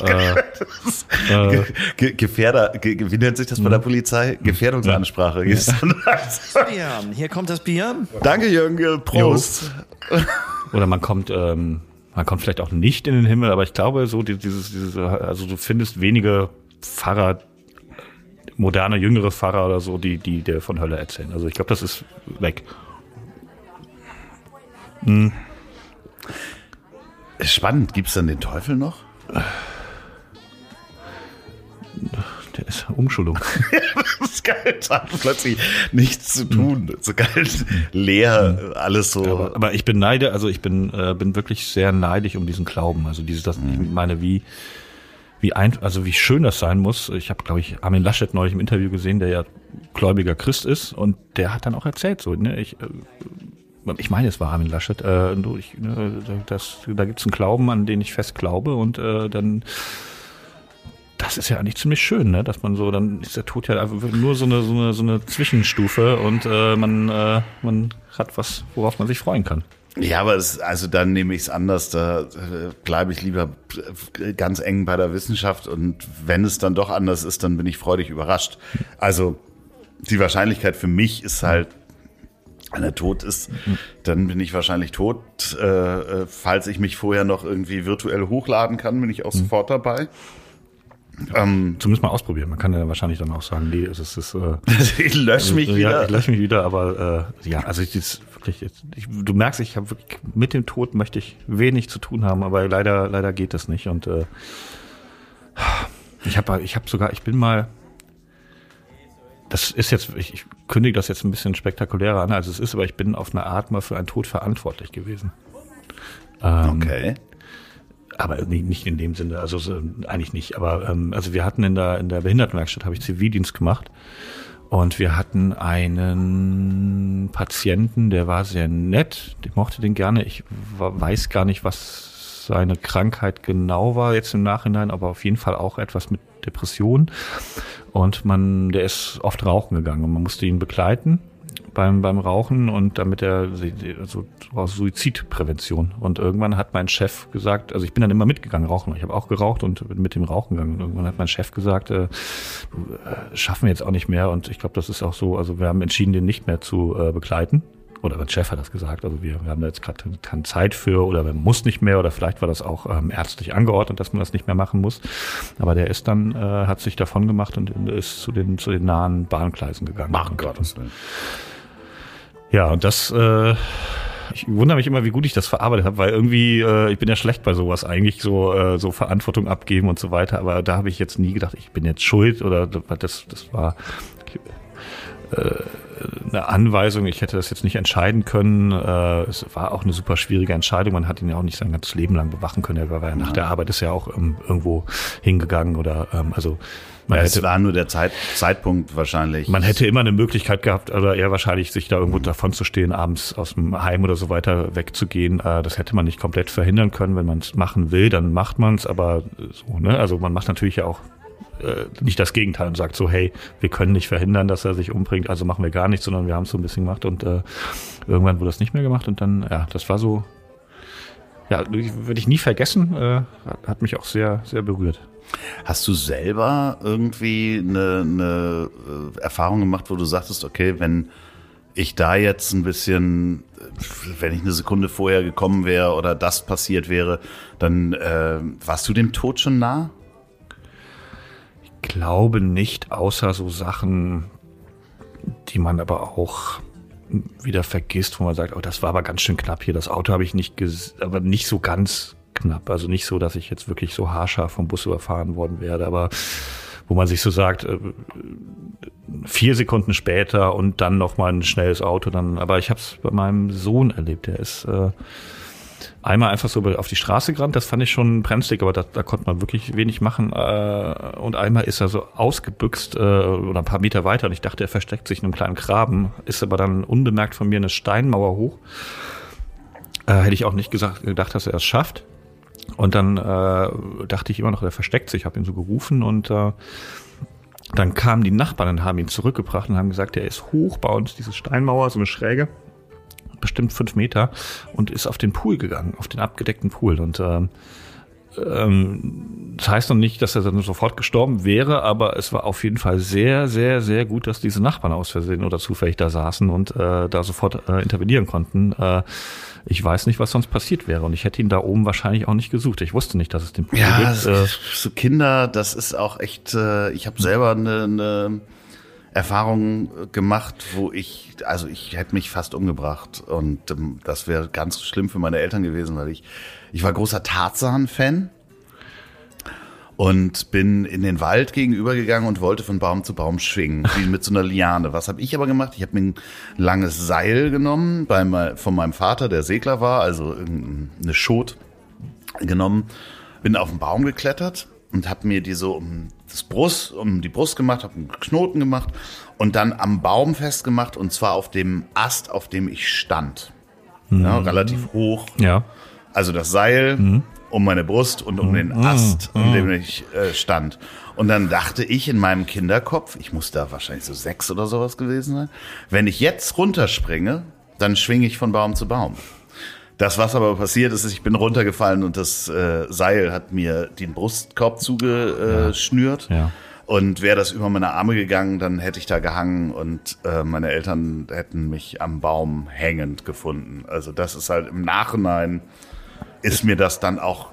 äh, äh, Ge Gefährder, ge wie nennt sich das bei der Polizei? Gefährdungsansprache. Gibt's dann halt. Ja, hier kommt das Bier. Danke, Jürgen. Prost. oder man kommt, ähm, man kommt vielleicht auch nicht in den Himmel, aber ich glaube, so die- dieses, dieses, also du findest wenige Pfarrer, moderne, jüngere Pfarrer oder so, die, die dir von Hölle erzählen. Also ich glaube, das ist weg. Spannend. Gibt's dann den Teufel noch? Der ist Umschulung. Das ist geil. Da hat plötzlich nichts zu tun. So geil. Leer, alles so. Aber, aber ich beneide, also ich bin, äh, bin wirklich sehr neidig um diesen Glauben. Also dieses, das, ich meine, wie, wie ein, also wie schön das sein muss. Ich habe, glaube ich, Armin Laschet neulich im Interview gesehen, der ja gläubiger Christ ist und der hat dann auch erzählt, so, ne, ich, äh, ich meine, es war Armin Laschet, äh, ich, ne, das, da gibt's einen Glauben, an den ich fest glaube und äh, dann das ist ja eigentlich ziemlich schön, ne? dass man so, dann ist der Tod ja nur so eine, so eine, so eine Zwischenstufe und äh, man, äh, man hat was, worauf man sich freuen kann. Ja, aber es, also dann nehme ich es anders. Da äh, bleibe ich lieber äh, ganz eng bei der Wissenschaft und wenn es dann doch anders ist, dann bin ich freudig überrascht. Also die Wahrscheinlichkeit für mich ist halt, wenn er tot ist, dann bin ich wahrscheinlich tot. Äh, äh, falls ich mich vorher noch irgendwie virtuell hochladen kann, bin ich auch sofort dabei. Ähm, Zumindest mal ausprobieren. Man kann ja wahrscheinlich dann auch sagen, nee, es ist, es äh, ich lösche mich ja, wieder. ich lösche mich wieder, aber äh, ja, also ich, das wirklich, ich, du merkst, ich habe wirklich mit dem Tod möchte ich wenig zu tun haben, aber leider, leider geht das nicht und äh, ich habe, ich habe sogar, ich bin mal, das ist jetzt, ich, ich kündige das jetzt ein bisschen spektakulärer an, als es ist, aber ich bin auf eine Art mal für einen Tod verantwortlich gewesen. Ähm, okay. aber nicht, nicht in dem Sinne, also so, eigentlich nicht. Aber ähm, also wir hatten in der in der Behindertenwerkstatt habe ich Zivildienst gemacht und wir hatten einen Patienten, der war sehr nett, ich mochte den gerne. Ich weiß gar nicht, was seine Krankheit genau war jetzt im Nachhinein, aber auf jeden Fall auch etwas mit Depression. Und man, der ist oft rauchen gegangen und man musste ihn begleiten beim, beim Rauchen und damit er also aus Suizidprävention. Und irgendwann hat mein Chef gesagt, also ich bin dann immer mitgegangen rauchen. Ich habe auch geraucht und bin mit dem Rauchen gegangen. Und irgendwann hat mein Chef gesagt, äh, äh, schaffen wir jetzt auch nicht mehr. Und ich glaube, das ist auch so, also wir haben entschieden, den nicht mehr zu äh, begleiten. Oder mein Chef hat das gesagt, also wir, wir haben da jetzt gerade keine Zeit für oder man muss nicht mehr oder vielleicht war das auch ähm, ärztlich angeordnet, dass man das nicht mehr machen muss. Aber der ist dann, äh, hat sich davon gemacht und ist zu den, zu den nahen Bahngleisen gegangen. Ach Und- Gottes Willen. ja, und das, äh, ich wundere mich immer, wie gut ich das verarbeitet habe, weil irgendwie, äh, ich bin ja schlecht bei sowas eigentlich, so, äh, so Verantwortung abgeben und so weiter, aber da habe ich jetzt nie gedacht, ich bin jetzt schuld oder das, das war eine Anweisung, ich hätte das jetzt nicht entscheiden können. Äh, es war auch eine super schwierige Entscheidung, man hat ihn ja auch nicht sein ganzes Leben lang bewachen können, er war ja nach der Arbeit ist ja auch ähm, irgendwo hingegangen oder, ähm, also man Ja, hätte es war nur der Zeit, Zeitpunkt wahrscheinlich. man hätte immer eine Möglichkeit gehabt, oder eher wahrscheinlich, sich da irgendwo davon zu stehen, abends aus dem Heim oder so weiter wegzugehen. Äh, Das hätte man nicht komplett verhindern können. Wenn man es machen will, dann macht man es. Aber so, ne? Also man macht natürlich ja auch äh, nicht das Gegenteil und sagt so, hey, wir können nicht verhindern, dass er sich umbringt, also machen wir gar nichts, sondern wir haben es so ein bisschen gemacht und äh, irgendwann wurde das nicht mehr gemacht und dann, ja, das war so, ja, würde ich nie vergessen, äh, hat- mich auch sehr, sehr berührt. Hast du selber irgendwie eine, eine äh, Erfahrung gemacht, wo du sagtest, okay, wenn ich da jetzt ein bisschen, äh, wenn ich eine Sekunde vorher gekommen wäre oder das passiert wäre, dann äh, warst du dem Tod schon nah? Glaube nicht, außer so Sachen, die man aber auch wieder vergisst, wo man sagt, oh, das war aber ganz schön knapp hier. Das Auto habe ich nicht, ges aber nicht so ganz knapp. Also nicht so, dass ich jetzt wirklich so haarscharf vom Bus überfahren worden werde, aber wo man sich so sagt, äh, vier Sekunden später und dann noch mal ein schnelles Auto. Dann, aber ich habe es bei meinem Sohn erlebt. Der ist äh, einmal einfach so auf die Straße gerannt. Das fand ich schon bremslig, aber da, da konnte man wirklich wenig machen. Äh, und einmal ist er so ausgebüxt äh, oder ein paar Meter weiter. Und ich dachte, er versteckt sich in einem kleinen Graben. Ist aber dann unbemerkt von mir eine Steinmauer hoch. Äh, hätte ich auch nicht gesagt, gedacht, dass er es schafft. Und dann dachte ich immer noch, er versteckt sich. Ich habe ihn so gerufen und dann kamen die Nachbarn und haben ihn zurückgebracht und haben gesagt, er ist hoch bei uns, diese Steinmauer, so eine Schräge, bestimmt fünf Meter und ist auf den Pool gegangen, auf den abgedeckten Pool. Und ähm, ähm, das heißt noch nicht, dass er dann sofort gestorben wäre, aber es war auf jeden Fall sehr, sehr, sehr gut, dass diese Nachbarn aus Versehen oder zufällig da saßen und äh, da sofort äh, intervenieren konnten. Äh, ich weiß nicht, was sonst passiert wäre. Und ich hätte ihn da oben wahrscheinlich auch nicht gesucht. Ich wusste nicht, dass es den Pool ja, gibt. Ja, so Kinder, das ist auch echt, äh, ich habe selber eine, eine Erfahrung gemacht, wo ich, also ich hätte mich fast umgebracht. Und ähm, das wäre ganz schlimm für meine Eltern gewesen, weil ich, ich war großer Tarzan-Fan und bin in den Wald gegenübergegangen und wollte von Baum zu Baum schwingen, wie mit so einer Liane. Was habe ich aber gemacht? Ich habe mir ein langes Seil genommen bei, von meinem Vater, der Segler war, also eine Schot genommen, bin auf den Baum geklettert und habe mir die so um das Brust, um die Brust gemacht, habe einen Knoten gemacht und dann am Baum festgemacht und zwar auf dem Ast, auf dem ich stand. Mhm. Ja, relativ hoch. Ja. Also das Seil mhm um meine Brust und um den mm, Ast, um dem ich äh, stand. Und dann dachte ich in meinem Kinderkopf, ich muss da wahrscheinlich so sechs oder sowas gewesen sein, wenn ich jetzt runterspringe, dann schwinge ich von Baum zu Baum. Das, was aber passiert ist, ich bin runtergefallen und das äh, Seil hat mir den Brustkorb zugeschnürt. Ja. ja. Und wäre das über meine Arme gegangen, dann hätte ich da gehangen und äh, meine Eltern hätten mich am Baum hängend gefunden. Also das ist halt im Nachhinein ist mir das dann auch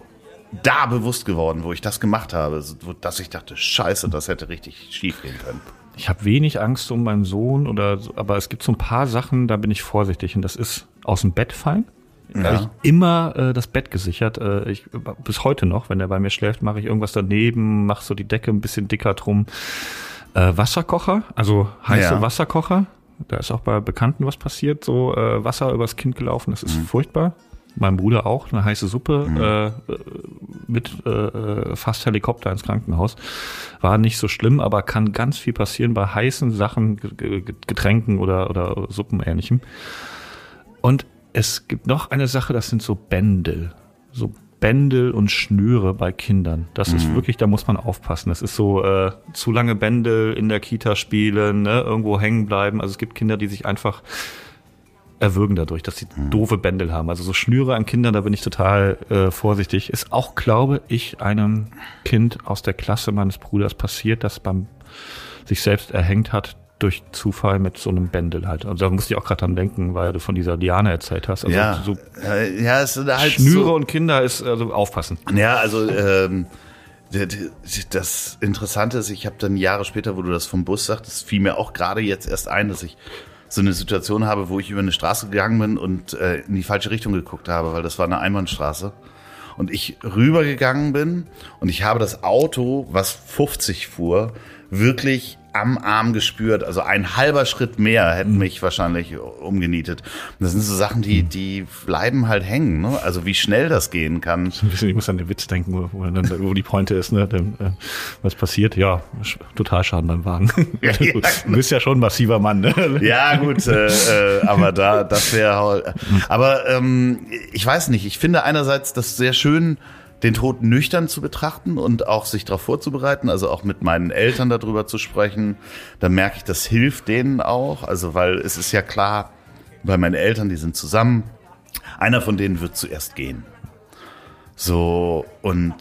da bewusst geworden, wo ich das gemacht habe, dass ich dachte, scheiße, das hätte richtig schief gehen können. Ich habe wenig Angst um meinen Sohn oder aber es gibt so ein paar Sachen, da bin ich vorsichtig und das ist aus dem Bett fallen. Ja. Habe ich immer äh, das Bett gesichert. Äh, ich, bis heute noch, wenn er bei mir schläft, mache ich irgendwas daneben, mache so die Decke ein bisschen dicker drum. Äh, Wasserkocher, also heiße ja. Wasserkocher. Da ist auch bei Bekannten was passiert, so äh, Wasser übers Kind gelaufen. Das ist mhm. furchtbar meinem Bruder auch eine heiße Suppe mhm. äh, mit äh, fast Helikopter ins Krankenhaus. War nicht so schlimm, aber kann ganz viel passieren bei heißen Sachen, Getränken oder, oder Suppenähnlichem. Und es gibt noch eine Sache, das sind so Bändel. So Bändel und Schnüre bei Kindern. Das mhm. ist wirklich, da muss man aufpassen. Das ist so äh, zu lange Bändel in der Kita spielen, ne, irgendwo hängen bleiben. Also es gibt Kinder, die sich einfach erwürgen dadurch, dass sie mhm. doofe Bändel haben. Also so Schnüre an Kindern, da bin ich total äh, vorsichtig. Ist auch, glaube ich, einem Kind aus der Klasse meines Bruders passiert, das beim sich selbst erhängt hat durch Zufall mit so einem Bändel halt. Also da musste ich auch gerade dran denken, weil du von dieser Liane erzählt hast. Also ja, so ja, es sind halt Schnüre so, und Kinder ist also aufpassen. Ja, also ähm, das Interessante ist, ich habe dann Jahre später, wo du das vom Bus sagtest, fiel mir auch gerade jetzt erst ein, dass ich so eine Situation habe, wo ich über eine Straße gegangen bin und äh, in die falsche Richtung geguckt habe, weil das war eine Einbahnstraße. Und ich rübergegangen bin und ich habe das Auto, was 50 fuhr, wirklich am Arm gespürt. Also ein halber Schritt mehr hätten mhm. mich wahrscheinlich umgenietet. Das sind so Sachen, die, mhm. die bleiben halt hängen. Ne? Also wie schnell das gehen kann. Ein bisschen, ich muss an den Witz denken, wo, wo, dann, wo die Pointe ist, ne? Äh, was passiert? Ja, total Schaden beim Wagen. Ja, ja, du bist ja schon ein massiver Mann. Ne? Ja, gut, äh, äh, aber da, das wäre. Aber ähm, ich weiß nicht. Ich finde einerseits das sehr schön den Tod nüchtern zu betrachten und auch sich darauf vorzubereiten, also auch mit meinen Eltern darüber zu sprechen. Da merke ich, das hilft denen auch, also weil es ist ja klar, bei meinen Eltern, die sind zusammen, einer von denen wird zuerst gehen. So, und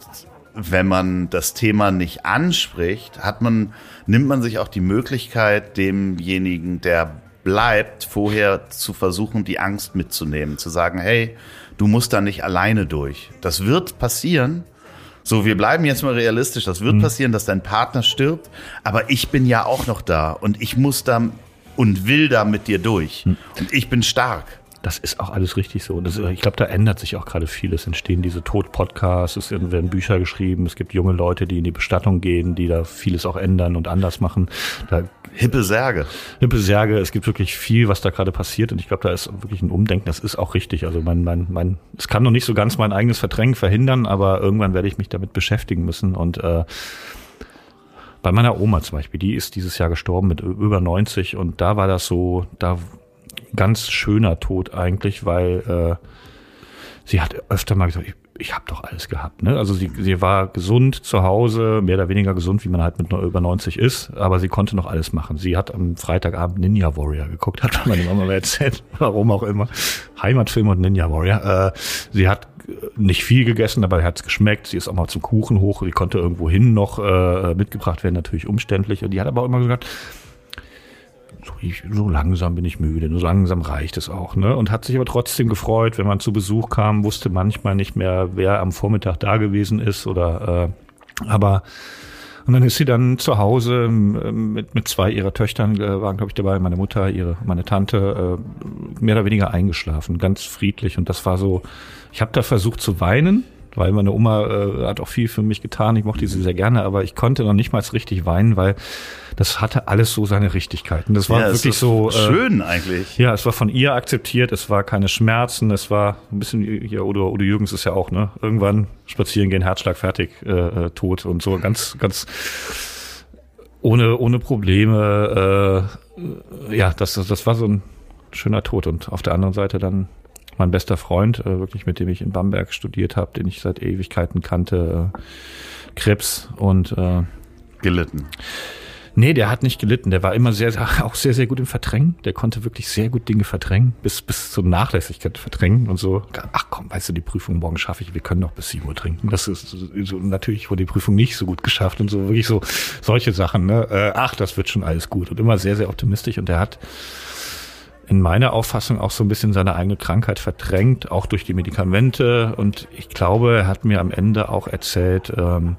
wenn man das Thema nicht anspricht, hat man, nimmt man sich auch die Möglichkeit, demjenigen, der bleibt, vorher zu versuchen, die Angst mitzunehmen, zu sagen, hey, du musst da nicht alleine durch. Das wird passieren. So, wir bleiben jetzt mal realistisch. Das wird mhm. passieren, dass dein Partner stirbt. Aber ich bin ja auch noch da und ich muss da und will da mit dir durch. Und ich bin stark. Das ist auch alles richtig so. Das, ich glaube, da ändert sich auch gerade viel. Es entstehen diese Tod-Podcasts, es werden Bücher geschrieben, es gibt junge Leute, die in die Bestattung gehen, die da vieles auch ändern und anders machen. Da, Hippe Särge. Hippe Särge, es gibt wirklich viel, was da gerade passiert und ich glaube, da ist wirklich ein Umdenken, das ist auch richtig. Also mein, mein, mein, es kann noch nicht so ganz mein eigenes Verdrängen verhindern, aber irgendwann werde ich mich damit beschäftigen müssen und äh, bei meiner Oma zum Beispiel, die ist dieses Jahr gestorben mit über 90 und da war das so, da ganz schöner Tod eigentlich, weil äh, sie hat öfter mal gesagt, ich, ich habe doch alles gehabt. Ne? Also sie, sie war gesund zu Hause, mehr oder weniger gesund, wie man halt mit über 90 ist, aber sie konnte noch alles machen. Sie hat am Freitagabend Ninja Warrior geguckt, hat meine Mama mal erzählt, warum auch immer. Heimatfilm und Ninja Warrior. Äh, sie hat nicht viel gegessen, aber hat es geschmeckt. Sie ist auch mal zum Kuchen hoch, die konnte irgendwo hin noch äh, mitgebracht werden, natürlich umständlich. Und die hat aber auch immer gesagt, so, ich, so langsam bin ich müde, so langsam reicht es auch, ne? Und hat sich aber trotzdem gefreut, wenn man zu Besuch kam, wusste manchmal nicht mehr, wer am Vormittag da gewesen ist oder äh, aber und dann ist sie dann zu Hause ähm, mit, mit zwei ihrer Töchtern, äh, waren, glaube ich, dabei, meine Mutter, ihre, meine Tante, äh, mehr oder weniger eingeschlafen, ganz friedlich. Und das war so, ich habe da versucht zu weinen, weil meine Oma äh, hat auch viel für mich getan. Ich mochte sie sehr gerne, aber ich konnte noch nicht mal richtig weinen, weil das hatte alles so seine Richtigkeiten. Das war ja, wirklich so äh, schön eigentlich. Ja, es war von ihr akzeptiert. Es war keine Schmerzen. Es war ein bisschen ja Udo, Udo Jürgens ist ja auch ne irgendwann spazieren gehen, Herzschlag fertig, äh, äh tot und so ganz ganz ohne ohne Probleme. Äh, ja, das das war so ein schöner Tod und auf der anderen Seite dann mein bester Freund, äh, wirklich mit dem ich in Bamberg studiert habe, den ich seit Ewigkeiten kannte, äh, Krebs und äh, gelitten. Nee, der hat nicht gelitten. Der war immer sehr, auch sehr, sehr gut im Verdrängen. Der konnte wirklich sehr gut Dinge verdrängen, bis, bis zur Nachlässigkeit verdrängen und so. Ach komm, weißt du, die Prüfung morgen schaffe ich, wir können noch bis sieben Uhr trinken. Das ist so, natürlich wurde die Prüfung nicht so gut geschafft und so, wirklich so, solche Sachen, ne? Äh, ach, das wird schon alles gut. Und immer sehr, sehr optimistisch. Und der hat, in meiner Auffassung auch so ein bisschen seine eigene Krankheit verdrängt, auch durch die Medikamente. Und ich glaube, er hat mir am Ende auch erzählt, ähm,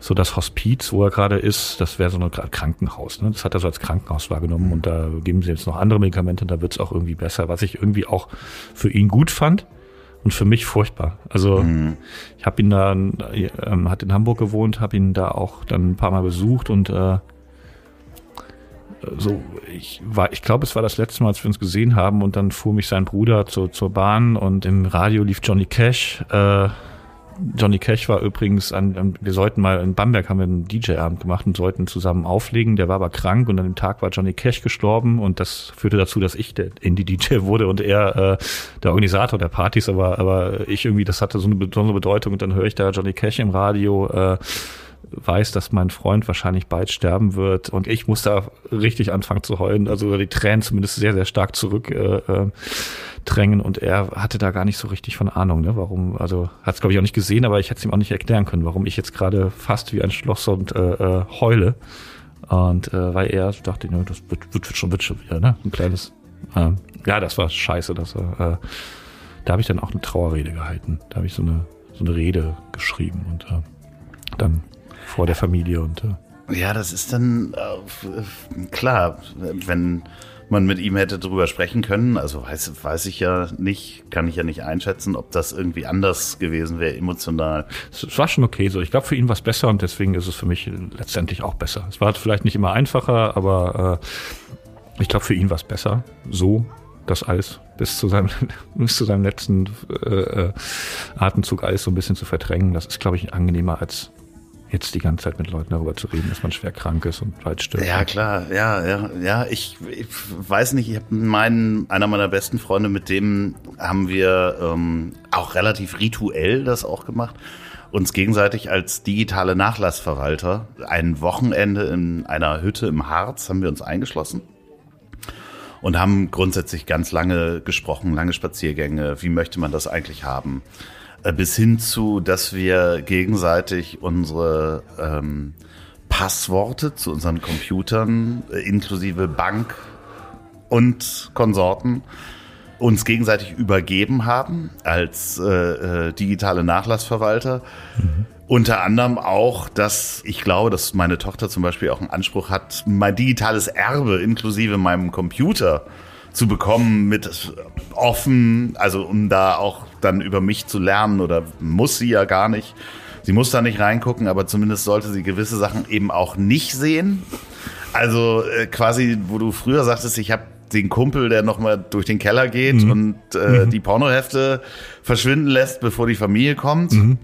so das Hospiz, wo er gerade ist, das wäre so ein Krankenhaus. Ne? Das hat er so als Krankenhaus wahrgenommen und da geben sie jetzt noch andere Medikamente und da wird es auch irgendwie besser, was ich irgendwie auch für ihn gut fand und für mich furchtbar. Also mhm. ich habe ihn da, ähm, hat in Hamburg gewohnt, habe ihn da auch dann ein paar Mal besucht und äh, so, ich war, ich glaube, es war das letzte Mal, als wir uns gesehen haben und dann fuhr mich sein Bruder zur, zur Bahn und im Radio lief Johnny Cash. Äh, Johnny Cash war übrigens an, wir sollten mal in Bamberg haben wir einen DJ-Abend gemacht und sollten zusammen auflegen. Der war aber krank und an dem Tag war Johnny Cash gestorben und das führte dazu, dass ich der Indie-DJ wurde und er äh, der Organisator der Partys, aber, aber ich irgendwie, das hatte so eine besondere Bedeutung und dann höre ich da Johnny Cash im Radio. Äh, weiß, dass mein Freund wahrscheinlich bald sterben wird und ich muss da richtig anfangen zu heulen, also die Tränen zumindest sehr, sehr stark zurück äh, äh, drängen und er hatte da gar nicht so richtig von Ahnung, ne, warum, also hat es glaube ich auch nicht gesehen, aber ich hätte es ihm auch nicht erklären können, warum ich jetzt gerade fast wie ein Schloss und äh, äh, heule. Und äh, weil er dachte, ne, das wird, wird, wird schon, wird schon wieder, ne, ein kleines, äh, ja, das war scheiße, dass er, äh, da habe ich dann auch eine Trauerrede gehalten, da habe ich so eine so eine Rede geschrieben und äh, dann vor der Familie und äh ja, das ist dann äh, klar, wenn man mit ihm hätte drüber sprechen können. Also weiß, weiß ich ja nicht, kann ich ja nicht einschätzen, ob das irgendwie anders gewesen wäre, emotional. Es war schon okay so. Ich glaube, für ihn war es besser und deswegen ist es für mich letztendlich auch besser. Es war vielleicht nicht immer einfacher, aber äh, ich glaube, für ihn war es besser, so das Eis bis zu seinem, bis zu seinem letzten äh, äh, Atemzug Eis so ein bisschen zu verdrängen. Das ist, glaube ich, angenehmer als jetzt die ganze Zeit mit Leuten darüber zu reden, dass man schwer krank ist und stirbt. Ja, klar, ja, ja, ja. Ich, ich weiß nicht, ich habe meinen, einer meiner besten Freunde, mit dem haben wir ähm, auch relativ rituell das auch gemacht uns gegenseitig als digitale Nachlassverwalter ein Wochenende in einer Hütte im Harz haben wir uns eingeschlossen und haben grundsätzlich ganz lange gesprochen, lange Spaziergänge. Wie möchte man das eigentlich haben? Äh, bis hin zu, dass wir gegenseitig unsere ähm, Passworte zu unseren Computern äh, inklusive Bank und Konsorten uns gegenseitig übergeben haben als äh, äh, digitale Nachlassverwalter. Mhm. Unter anderem auch, dass ich glaube, dass meine Tochter zum Beispiel auch einen Anspruch hat, mein digitales Erbe inklusive meinem Computer zu bekommen mit offen, also um da auch dann über mich zu lernen oder muss sie ja gar nicht. Sie muss da nicht reingucken, aber zumindest sollte sie gewisse Sachen eben auch nicht sehen. Also äh, quasi, wo du früher sagtest, ich habe den Kumpel, der nochmal durch den Keller geht mhm. und äh, mhm. die Pornohefte verschwinden lässt, bevor die Familie kommt. Mhm.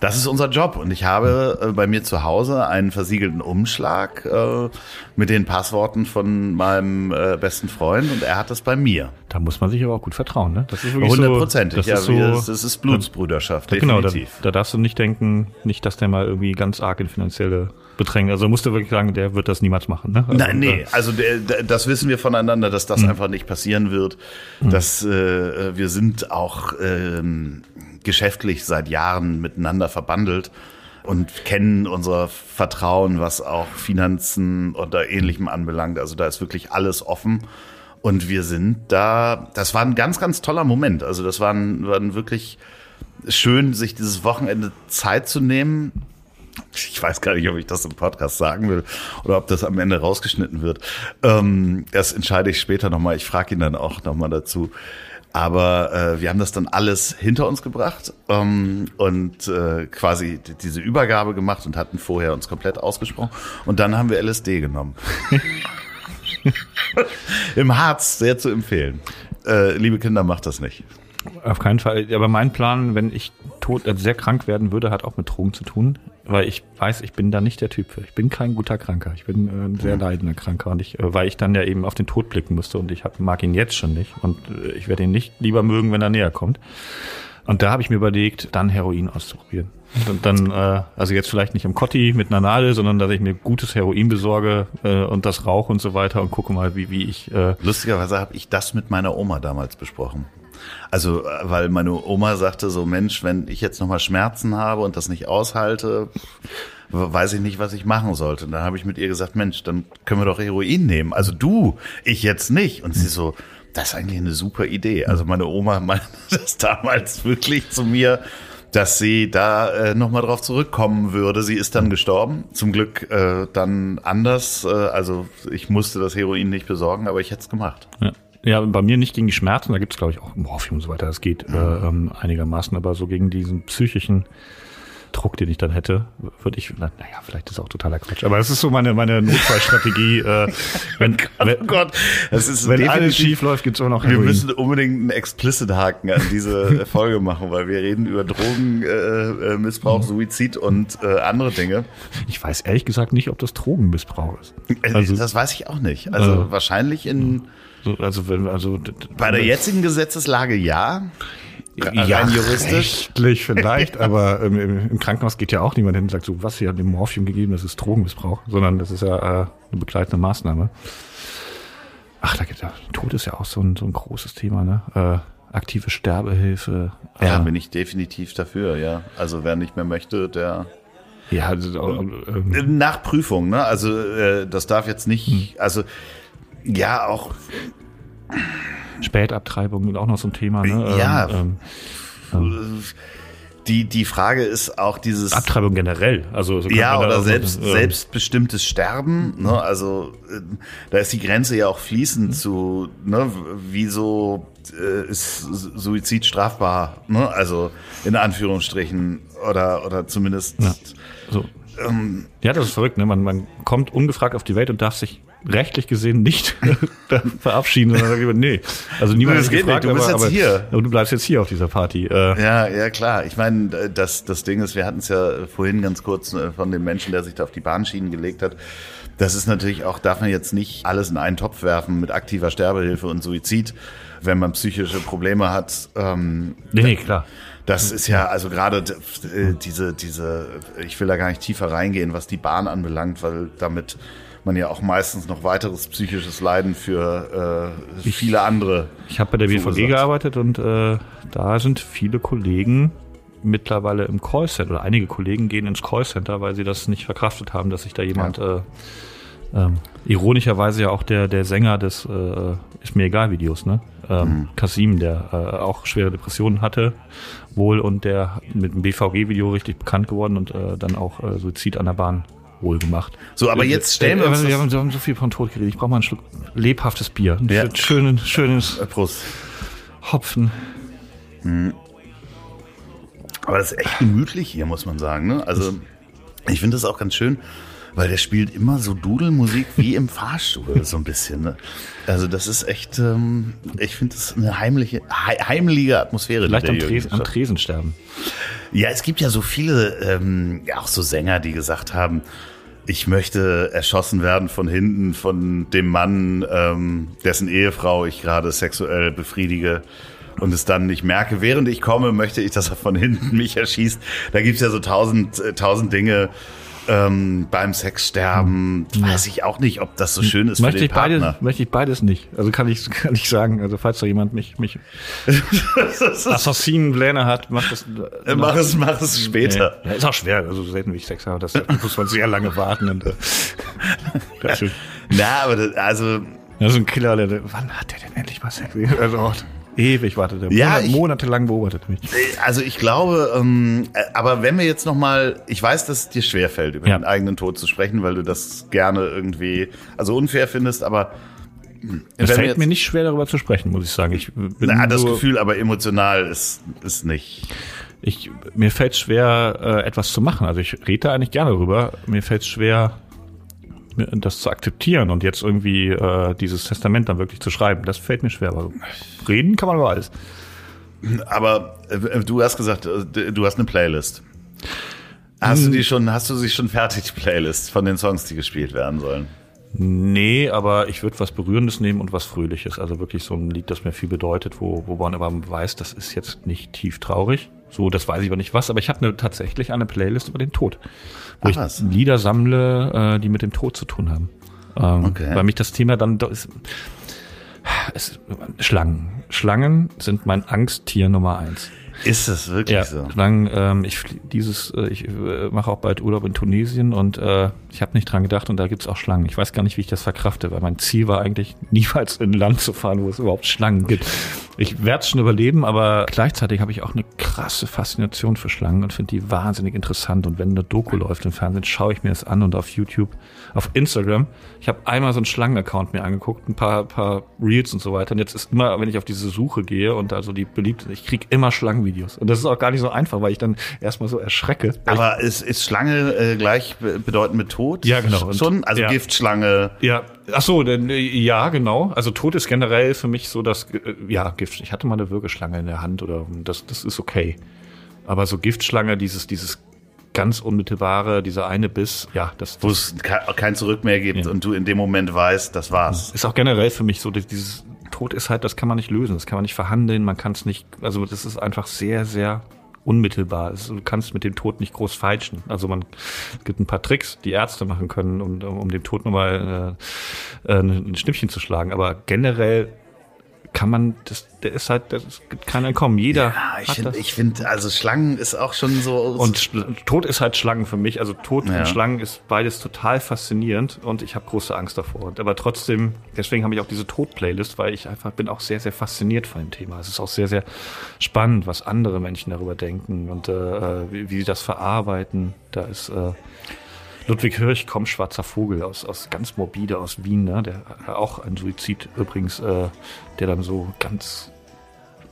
Das ist unser Job und ich habe äh, bei mir zu Hause einen versiegelten Umschlag äh, mit den Passworten von meinem äh, besten Freund und er hat das bei mir. Da muss man sich aber auch gut vertrauen, ne? Das ist wirklich hundertprozentig. So, das, ist so, das, das ist Blutsbrüderschaft. Ja, genau, da, da, darfst du nicht denken, nicht, dass der mal irgendwie ganz arg in finanzielle bedrängen. Also musst du wirklich sagen, der wird das niemals machen. Ne? Also, Nein, nee, also der, das wissen wir voneinander, dass das mhm. einfach nicht passieren wird. Mhm. Dass äh, wir sind auch ähm, geschäftlich seit Jahren miteinander verbandelt und kennen unser Vertrauen, was auch Finanzen oder ähnlichem anbelangt. Also da ist wirklich alles offen. Und wir sind da, das war ein ganz, ganz toller Moment. Also das war ein, war ein wirklich schön, sich dieses Wochenende Zeit zu nehmen. Ich weiß gar nicht, ob ich das im Podcast sagen will oder ob das am Ende rausgeschnitten wird. Ähm, das entscheide ich später nochmal. Ich frage ihn dann auch nochmal dazu. Aber äh, wir haben das dann alles hinter uns gebracht ähm, und äh, quasi diese Übergabe gemacht und hatten vorher uns komplett ausgesprochen. Und dann haben wir LSD genommen. Im Harz sehr zu empfehlen. Äh, liebe Kinder, macht das nicht. Auf keinen Fall. Aber mein Plan, wenn ich tot, also sehr krank werden würde, hat auch mit Drogen zu tun. Weil ich weiß, ich bin da nicht der Typ für. Ich bin kein guter Kranker. Ich bin äh, ein sehr leidender Kranker. Und ich, äh, weil ich dann ja eben auf den Tod blicken musste und ich hab, mag ihn jetzt schon nicht. Und äh, ich werde ihn nicht lieber mögen, wenn er näher kommt. Und da habe ich mir überlegt, dann Heroin auszuprobieren. Und dann, äh, also jetzt vielleicht nicht im Kotti mit einer Nadel, sondern dass ich mir gutes Heroin besorge äh, und das rauche und so weiter und gucke mal, wie, wie ich. Äh Lustigerweise habe ich das mit meiner Oma damals besprochen. Also, äh, weil meine Oma sagte so, Mensch, wenn ich jetzt nochmal Schmerzen habe und das nicht aushalte, weiß ich nicht, was ich machen sollte. Und dann habe ich mit ihr gesagt, Mensch, dann können wir doch Heroin nehmen. Also du, ich jetzt nicht. Und sie so, das ist eigentlich eine super Idee. Also meine Oma meinte das damals wirklich zu mir, dass sie da äh, nochmal drauf zurückkommen würde. Sie ist dann gestorben. Zum Glück äh, dann anders. Äh, also ich musste das Heroin nicht besorgen, aber ich hätte es gemacht. Ja. Ja, bei mir nicht gegen die Schmerzen, da gibt's es, glaube ich, auch Morphium und so weiter. Das geht mhm. äh, ähm, einigermaßen, aber so gegen diesen psychischen Druck, den ich dann hätte, würde ich, naja, vielleicht ist auch totaler Quatsch, aber es ist so meine, meine Notfallstrategie. äh, wenn, oh wenn, oh Gott, das ist wenn alles schief läuft, gibt's auch noch Heroin. Wir müssen unbedingt einen Explicit-Haken an diese Folge machen, weil wir reden über Drogenmissbrauch, äh, mhm. Suizid und äh, andere Dinge. Ich weiß ehrlich gesagt nicht, ob das Drogenmissbrauch ist. Äh, also, das weiß ich auch nicht. Also äh, wahrscheinlich in also wenn also bei der jetzigen Gesetzeslage ja. Ja, juristisch. Rechtlich vielleicht, aber im, im, Krankenhaus geht ja auch niemand hin und sagt so, was, sie haben dem Morphium gegeben, das ist Drogenmissbrauch, sondern das ist ja äh, eine begleitende Maßnahme. Ach, da gibt ja, Tod ist ja auch so ein, so ein großes Thema, ne? Äh, aktive Sterbehilfe. Ja, äh, bin ich definitiv dafür, ja. Also wer nicht mehr möchte, der ja, also, äh, nach Prüfung, ne? Also äh, das darf jetzt nicht, hm. also ja, auch. Spätabtreibung ist auch noch so ein Thema, ne? Ja. Ähm, ähm, die, die Frage ist auch dieses. Abtreibung generell. Also, so ja, oder selbst, äh, selbstbestimmtes Sterben. Ne? Also, äh, da ist die Grenze ja auch fließend mhm. zu, ne? wieso äh, ist Suizid strafbar? Ne? Also, in Anführungsstrichen. Oder, oder zumindest. Ja, so. ähm, ja das ist verrückt. Ne? Man, man kommt ungefragt auf die Welt und darf sich rechtlich gesehen nicht verabschieden, sondern nee. Also niemand ist gefragt, nicht. du bist aber, jetzt hier. Aber du bleibst jetzt hier auf dieser Party. Äh. Ja, ja, klar. Ich meine, das, das Ding ist, wir hatten es ja vorhin ganz kurz äh, von dem Menschen, der sich da auf die Bahnschienen gelegt hat. Das ist natürlich auch, darf man jetzt nicht alles in einen Topf werfen mit aktiver Sterbehilfe und Suizid, wenn man psychische Probleme hat. Ähm, nee, nee, klar. Das ist ja, also gerade äh, diese, diese, ich will da gar nicht tiefer reingehen, was die Bahn anbelangt, weil damit man ja auch meistens noch weiteres psychisches Leiden für äh, viele andere. Ich habe bei der BVG gearbeitet und äh, da sind viele Kollegen mittlerweile im Callcenter oder einige Kollegen gehen ins Callcenter, weil sie das nicht verkraftet haben, dass sich da jemand ja. äh, Ähm, ironischerweise ja auch der, der Sänger des äh, Ist mir egal Videos, ne? Ähm, mhm. Kasim, der äh, auch schwere Depressionen hatte, wohl und der mit dem BVG-Video richtig bekannt geworden und äh, dann auch äh, Suizid an der Bahn wohl gemacht. So, aber jetzt stellen wir uns. Wir haben, wir haben so viel von Tod geredet. Ich brauche mal einen Schluck lebhaftes Bier. Ein ja. schönes, schönes Prost. Hopfen. Mhm. Aber das ist echt gemütlich hier, muss man sagen. Ne? Also, ich finde das auch ganz schön, weil der spielt immer so Dudelmusik wie im Fahrstuhl, so ein bisschen. Ne? Also, das ist echt, ähm, ich finde das eine heimliche, heimliche Atmosphäre. Vielleicht am, Tresen, am Tresen sterben. Ja, es gibt ja so viele, ähm, ja, auch so Sänger, die gesagt haben, ich möchte erschossen werden von hinten von dem Mann, ähm, dessen Ehefrau ich gerade sexuell befriedige und es dann nicht merke, während ich komme, möchte ich, dass er von hinten mich erschießt. Da gibt's ja so tausend, äh, tausend Dinge. Ähm, beim Sexsterben hm. weiß ich auch nicht, ob das so schön ist möchte für den ich Partner. Beides, möchte ich beides nicht. Also kann ich kann ich sagen. Also falls da jemand mich mich Assassinenpläne hat, macht das. Äh, mach es mach es später. Nee. Ja, ist auch schwer. Also selten wie ich Sex habe, das muss man sehr lange warten. Und, äh, Na, aber das, also ja, so ein Killer, der, wann hat der denn endlich mal Sex? Also, Ewig wartete. Ja, Monat, monatelang beobachtet mich. Also ich glaube, ähm, äh, aber wenn wir jetzt noch mal, ich weiß, dass es dir schwerfällt, über ja. den eigenen Tod zu sprechen, weil du das gerne irgendwie, also unfair findest, aber hm, es fällt jetzt, mir nicht schwer, darüber zu sprechen, muss ich sagen. Ich bin na, das Gefühl, aber emotional ist, ist nicht. Ich, mir fällt schwer, äh, etwas zu machen. Also ich rede da eigentlich gerne drüber. Mir fällt es schwer, das zu akzeptieren und jetzt irgendwie äh, dieses Testament dann wirklich zu schreiben, das fällt mir schwer. Aber reden kann man über alles. Aber äh, du hast gesagt, äh, du hast eine Playlist. Hast hm. du die schon, hast du sie schon fertig, die Playlist von den Songs, die gespielt werden sollen? Nee, aber ich würde was Berührendes nehmen und was Fröhliches. Also wirklich so ein Lied, das mir viel bedeutet, wo, wo man aber weiß, das ist jetzt nicht tief traurig. So, das weiß ich aber nicht was, aber ich habe eine, tatsächlich eine Playlist über den Tod, wo Ach, ich? Lieder sammle, äh, die mit dem Tod zu tun haben. Ähm, okay. Weil mich das Thema dann ist, es, Schlangen. Schlangen sind mein Angsttier Nummer eins. Ist das wirklich ja, so? Lang, ähm, ich dieses, äh, ich äh, mache auch bald Urlaub in Tunesien und äh, ich habe nicht dran gedacht und da gibt's auch Schlangen. Ich weiß gar nicht, wie ich das verkrafte, weil mein Ziel war eigentlich niemals in ein Land zu fahren, wo es überhaupt Schlangen gibt. Ich werde es schon überleben, aber gleichzeitig habe ich auch eine krasse Faszination für Schlangen und finde die wahnsinnig interessant. Und wenn eine Doku läuft im Fernsehen, schaue ich mir das an und auf YouTube, auf Instagram. Ich habe einmal so einen Schlangen-Account mir angeguckt, ein paar, paar Reels und so weiter. Und jetzt ist immer, wenn ich auf diese Suche gehe und also die beliebt, ich krieg immer Schlangenvideos. Und das ist auch gar nicht so einfach, weil ich dann erstmal so erschrecke. Aber ist, ist Schlange äh, gleich bedeutend mit Tod? Ja, genau. Schon? Also ja. Giftschlange. Ja. Ach so, denn, äh, ja, genau. Also Tod ist generell für mich so, dass, äh, ja, Gift. Ich hatte mal eine Würgeschlange in der Hand oder das, das ist okay. Aber so Giftschlange, dieses, dieses ganz unmittelbare, dieser eine Biss, ja, das. Wo es kein Zurück mehr gibt ja. und du in dem Moment weißt, das war's. Ist auch generell für mich so, dieses Tod ist halt, das kann man nicht lösen, das kann man nicht verhandeln, man kann es nicht, also das ist einfach sehr, sehr unmittelbar. Du kannst mit dem Tod nicht groß feilschen. Also man gibt ein paar Tricks, die Ärzte machen können, um, um dem Tod nochmal äh, äh, ein Schnippchen zu schlagen. Aber generell kann man, das, der ist halt, das gibt kein Entkommen. Jeder. Ja, ich finde, ich finde, also Schlangen ist auch schon so. Und Tod ist halt Schlangen für mich. Also Tod ja. und Schlangen ist beides total faszinierend und ich habe große Angst davor. Aber trotzdem, deswegen habe ich auch diese Tod-Playlist, weil ich einfach bin auch sehr, sehr fasziniert von dem Thema. Es ist auch sehr, sehr spannend, was andere Menschen darüber denken und äh, wie, wie sie das verarbeiten. Da ist äh, Ludwig Hirsch, komm, schwarzer Vogel, aus, aus ganz morbide aus Wien, ne? der auch ein Suizid übrigens, äh, der dann so ganz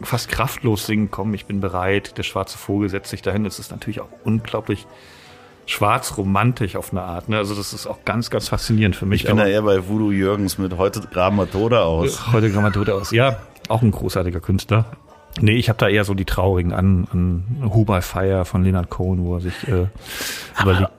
fast kraftlos singen, komm, ich bin bereit, der schwarze Vogel setzt sich dahin. Das ist natürlich auch unglaublich schwarz romantisch auf eine Art. Ne? Also das ist auch ganz, ganz faszinierend für mich. Ich bin da eher bei Voodoo Jürgens mit heute graben wir Tode aus. Heute graben wir Tode aus, ja. Auch ein großartiger Künstler. Nee, ich habe da eher so die traurigen an, an Who by Fire von Leonard Cohen, wo er sich äh, überlegt.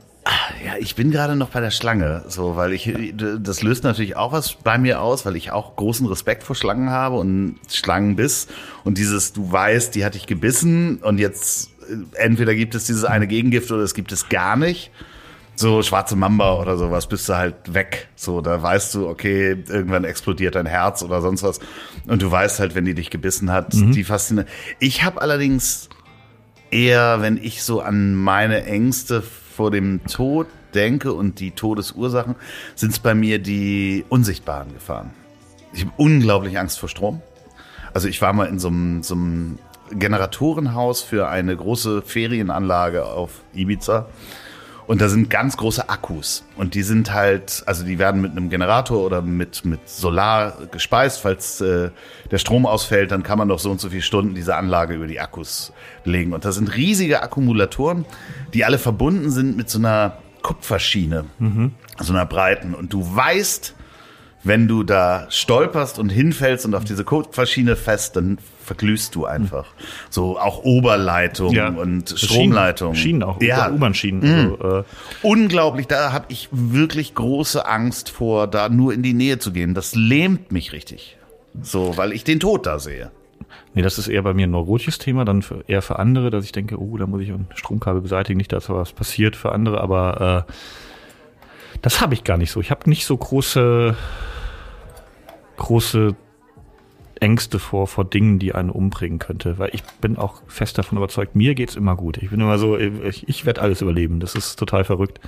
Ja, ich bin gerade noch bei der Schlange, so, weil ich, das löst natürlich auch was bei mir aus, weil ich auch großen Respekt vor Schlangen habe und Schlangenbiss und dieses, du weißt, die hat dich gebissen und jetzt äh, entweder gibt es dieses eine Gegengift oder es gibt es gar nicht. So schwarze Mamba oder sowas, bist du halt weg. So, da weißt du, okay, irgendwann explodiert dein Herz oder sonst was. Und du weißt halt, wenn die dich gebissen hat, mhm. die fasziniert. Ich habe allerdings eher, wenn ich so an meine Ängste vor dem Tod denke und die Todesursachen, sind es bei mir die unsichtbaren Gefahren. Ich habe unglaublich Angst vor Strom. Also ich war mal in so einem, so einem Generatorenhaus für eine große Ferienanlage auf Ibiza. Und da sind ganz große Akkus. Und die sind halt, also die werden mit einem Generator oder mit, mit Solar gespeist. Falls äh, der Strom ausfällt, dann kann man doch so und so viele Stunden diese Anlage über die Akkus legen. Und da sind riesige Akkumulatoren, die alle verbunden sind mit so einer Kupferschiene, mhm. so einer breiten. Und du weißt, wenn du da stolperst und hinfällst und auf diese Kupferschiene fest, dann verglühst du einfach. So auch Oberleitung Ja. und Stromleitung. Schienen, Schienen auch, Ja, U-Bahn-Schienen. Mhm. Also, äh, unglaublich. Da habe ich wirklich große Angst vor, da nur in die Nähe zu gehen. Das lähmt mich richtig. So, weil ich den Tod da sehe. Nee, das ist eher bei mir ein neurotisches Thema, dann für, eher für andere, dass ich denke, oh, da muss ich ein Stromkabel beseitigen, nicht, dass was passiert für andere, aber äh, das habe ich gar nicht so. Ich habe nicht so große, große Ängste vor, vor Dingen, die einen umbringen könnte, weil ich bin auch fest davon überzeugt, mir geht's immer gut. Ich bin immer so, ich, ich werde alles überleben. Das ist total verrückt.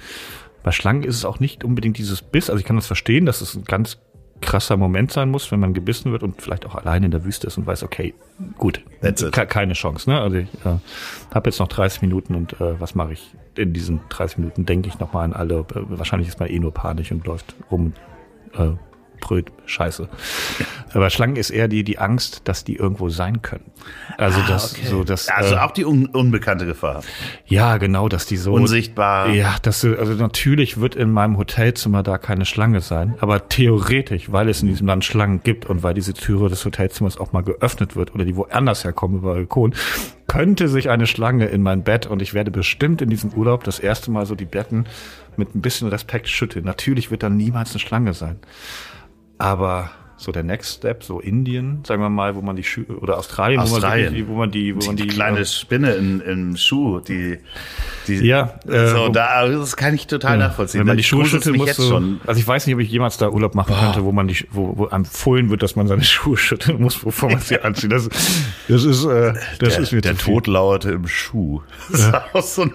Bei Schlangen ist es auch nicht unbedingt dieses Biss. Also ich kann das verstehen, dass es ein ganz krasser Moment sein muss, wenn man gebissen wird und vielleicht auch allein in der Wüste ist und weiß, okay, gut, keine Chance. Ne? Also ich äh, habe jetzt noch 30 Minuten und äh, was mache ich in diesen 30 Minuten? Denke ich nochmal an alle. Äh, wahrscheinlich ist man eh nur panisch und läuft rum, äh, brüllt Scheiße. Aber Schlangen ist eher die die Angst, dass die irgendwo sein können. Also das so das Also äh, auch die un unbekannte Gefahr. ja genau, dass die so Unsichtbar. ja, das, also natürlich wird in meinem Hotelzimmer da keine Schlange sein, aber theoretisch, weil es in diesem Land Schlangen gibt und weil diese Türe des Hotelzimmers auch mal geöffnet wird oder die woanders herkommen über Balkon, könnte sich eine Schlange in mein Bett und ich werde bestimmt in diesem Urlaub das erste Mal so die Betten mit ein bisschen Respekt schütteln. Natürlich wird da niemals eine Schlange sein. Aber so der Next Step, so Indien, sagen wir mal, wo man die Schuhe, oder Australien, Australien. wo man die, wo man die, wo man Die, die, kleine Spinne in, im Schuh, die, die Ja, äh, so, da, das kann ich total nachvollziehen. Wenn man die Schuhe schütteln muss, so, schon. also ich weiß nicht, ob ich jemals da Urlaub machen könnte, wo man die, wo, wo empfohlen wird, dass man seine Schuhe schütteln muss, bevor man sie anzieht. Das, das ist, äh, das der, ist mir der. Tod lauerte im Schuh. Das ist auch so ein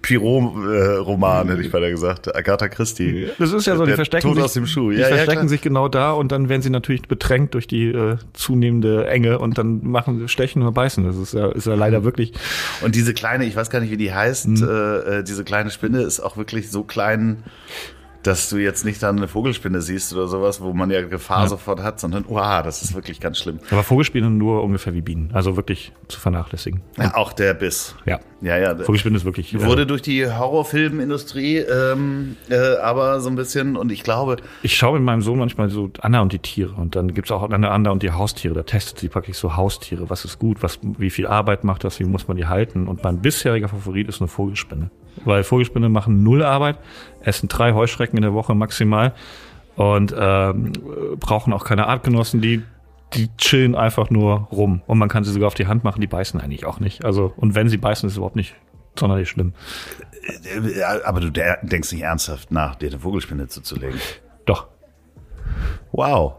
Pirot-Roman, hätte ich beinahe gesagt. Agatha Christie. Das ist ja so, die Der verstecken Tod sich, aus dem Schuh. die Ja, ja, verstecken sich genau da und dann werden sie natürlich bedrängt durch die äh, zunehmende Enge und dann machen sie stechen oder beißen. Das ist ja, ist ja leider wirklich. Und diese kleine, ich weiß gar nicht, wie die heißt, Mhm. äh, äh, diese kleine Spinne ist auch wirklich so klein, dass du jetzt nicht dann eine Vogelspinne siehst oder sowas, wo man ja Gefahr sofort hat, sondern, wow, das ist wirklich ganz schlimm. Aber Vogelspinnen nur ungefähr wie Bienen. Also wirklich zu vernachlässigen. Ja, auch der Biss. Ja. Ja, ja. Vogelspinnen ist wirklich. äh, Wurde durch die Horrorfilmindustrie ähm, äh, aber so ein bisschen, und ich glaube, Ich schaue mit meinem Sohn manchmal so Anna und die Tiere und dann gibt's auch eine Anna und die Haustiere. Da testet sie praktisch so Haustiere. Was ist gut, was, wie viel Arbeit macht das, wie muss man die halten? Und mein bisheriger Favorit ist eine Vogelspinne. Weil Vogelspinne machen null Arbeit, essen drei Heuschrecken in der Woche maximal und ähm, brauchen auch keine Artgenossen, die die chillen einfach nur rum. Und man kann sie sogar auf die Hand machen, die beißen eigentlich auch nicht. Also, und wenn sie beißen, ist es überhaupt nicht sonderlich schlimm. äh, aber du denkst nicht ernsthaft nach, dir eine Vogelspinne zuzulegen. Doch. Wow.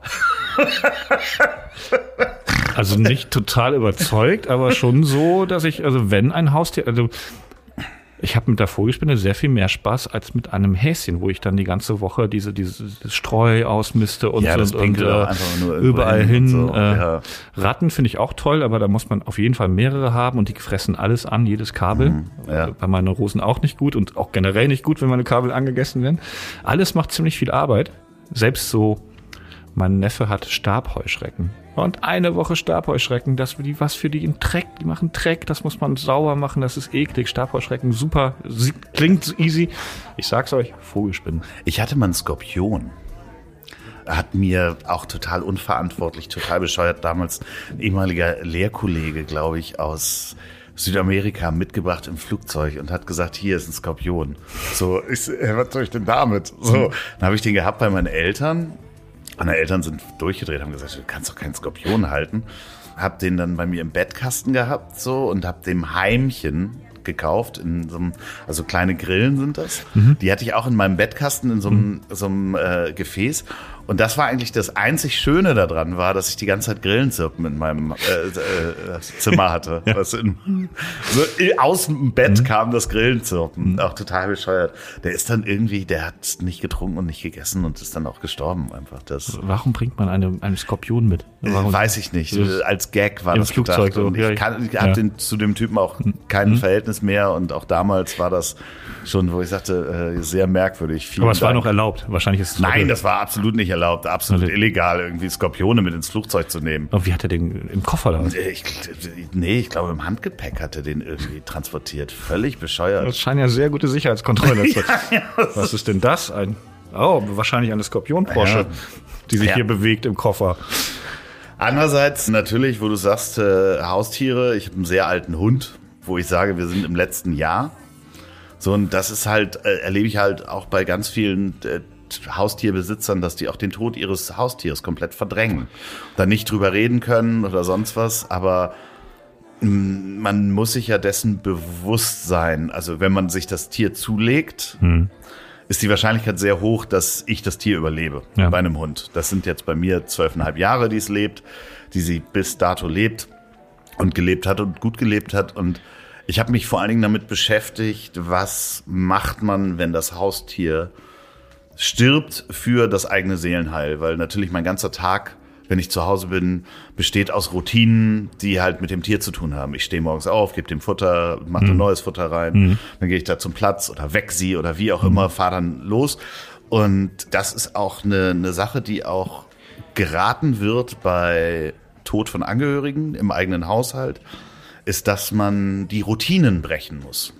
Also nicht total überzeugt, aber schon so, dass ich, also wenn ein Haustier, also ich habe mit der Vogelspinne sehr viel mehr Spaß als mit einem Häschen, wo ich dann die ganze Woche diese, diese dieses Streu ausmiste und, Ja, das und, und äh, überall hin hin. so, äh, ja. Ratten finde ich auch toll, aber da muss man auf jeden Fall mehrere haben und die fressen alles an, jedes Kabel. Mhm, ja. Äh, Bei meinen Rosen auch nicht gut und auch generell nicht gut, wenn meine Kabel angegessen werden. Alles macht ziemlich viel Arbeit. Selbst so mein Neffe hat Stabheuschrecken. Und eine Woche Stabheuschrecken, das die was für die ein Dreck, die machen Dreck, das muss man sauber machen, das ist eklig. Stabheuschrecken, super, klingt easy. Ich sag's euch, Vogelspinnen. Ich hatte mal einen Skorpion. Hat mir auch total unverantwortlich, total bescheuert damals ein ehemaliger Lehrkollege, glaube ich, aus Südamerika mitgebracht im Flugzeug und hat gesagt, hier ist ein Skorpion. So, ich, was soll ich denn damit? So, dann habe ich den gehabt bei meinen Eltern. Meine Eltern sind durchgedreht, haben gesagt, du kannst doch keinen Skorpion halten. Hab den dann bei mir im Bettkasten gehabt so und hab dem Heimchen gekauft in so einem, also kleine Grillen sind das. Die hatte ich auch in meinem Bettkasten in so einem, so einem äh, Gefäß Und das war eigentlich das einzig Schöne daran, war, dass ich die ganze Zeit Grillenzirpen in meinem äh, äh, Zimmer hatte. ja. Was in, so aus dem Bett mhm. kam das Grillenzirpen. Mhm. Auch total bescheuert. Der ist dann irgendwie, der hat nicht getrunken und nicht gegessen und ist dann auch gestorben einfach. Das Warum bringt man eine, einen Skorpion mit? Warum? Weiß ich nicht. Als Gag war das Flugzeug. So. Und ich, kann, ich habe zu dem Typen auch kein mhm. Verhältnis mehr und auch damals war das schon, wo ich sagte, äh, sehr merkwürdig. Vielen Aber es Dank. war noch erlaubt. Wahrscheinlich ist es Nein, das war absolut nicht erlaubt. Absolut also, illegal, irgendwie Skorpione mit ins Flugzeug zu nehmen. Und wie hat er den im Koffer da? Ich, nee, ich glaube, im Handgepäck hat er den irgendwie transportiert. Völlig bescheuert. Das scheint ja sehr gute Sicherheitskontrolle. ja, ja. Was ist denn das? Ein, oh, wahrscheinlich eine Skorpion-Porsche, ja. die sich hier bewegt im Koffer. Andererseits natürlich, wo du sagst, äh, Haustiere, ich habe einen sehr alten Hund, wo ich sage, wir sind im letzten Jahr. So, und das ist halt, äh, erlebe ich halt auch bei ganz vielen äh, Haustierbesitzern, dass die auch den Tod ihres Haustiers komplett verdrängen. Da nicht drüber reden können oder sonst was, aber mm, man muss sich ja dessen bewusst sein. Also wenn man sich das Tier zulegt, hm. ist die Wahrscheinlichkeit sehr hoch, dass ich das Tier überlebe ja. bei einem Hund. Das sind jetzt bei mir zwölfeinhalb Jahre, die es lebt, die sie bis dato lebt und gelebt hat und gut gelebt hat. Und ich habe mich vor allen Dingen damit beschäftigt, was macht man, wenn das Haustier stirbt für das eigene Seelenheil. Weil natürlich mein ganzer Tag, wenn ich zu Hause bin, besteht aus Routinen, die halt mit dem Tier zu tun haben. Ich stehe morgens auf, gebe dem Futter, mache mhm. neues Futter rein, mhm. dann gehe ich da zum Platz oder weg sie oder wie auch mhm. immer, fahre dann los. Und das ist auch eine, eine Sache, die auch geraten wird bei Tod von Angehörigen im eigenen Haushalt, ist, dass man die Routinen brechen muss.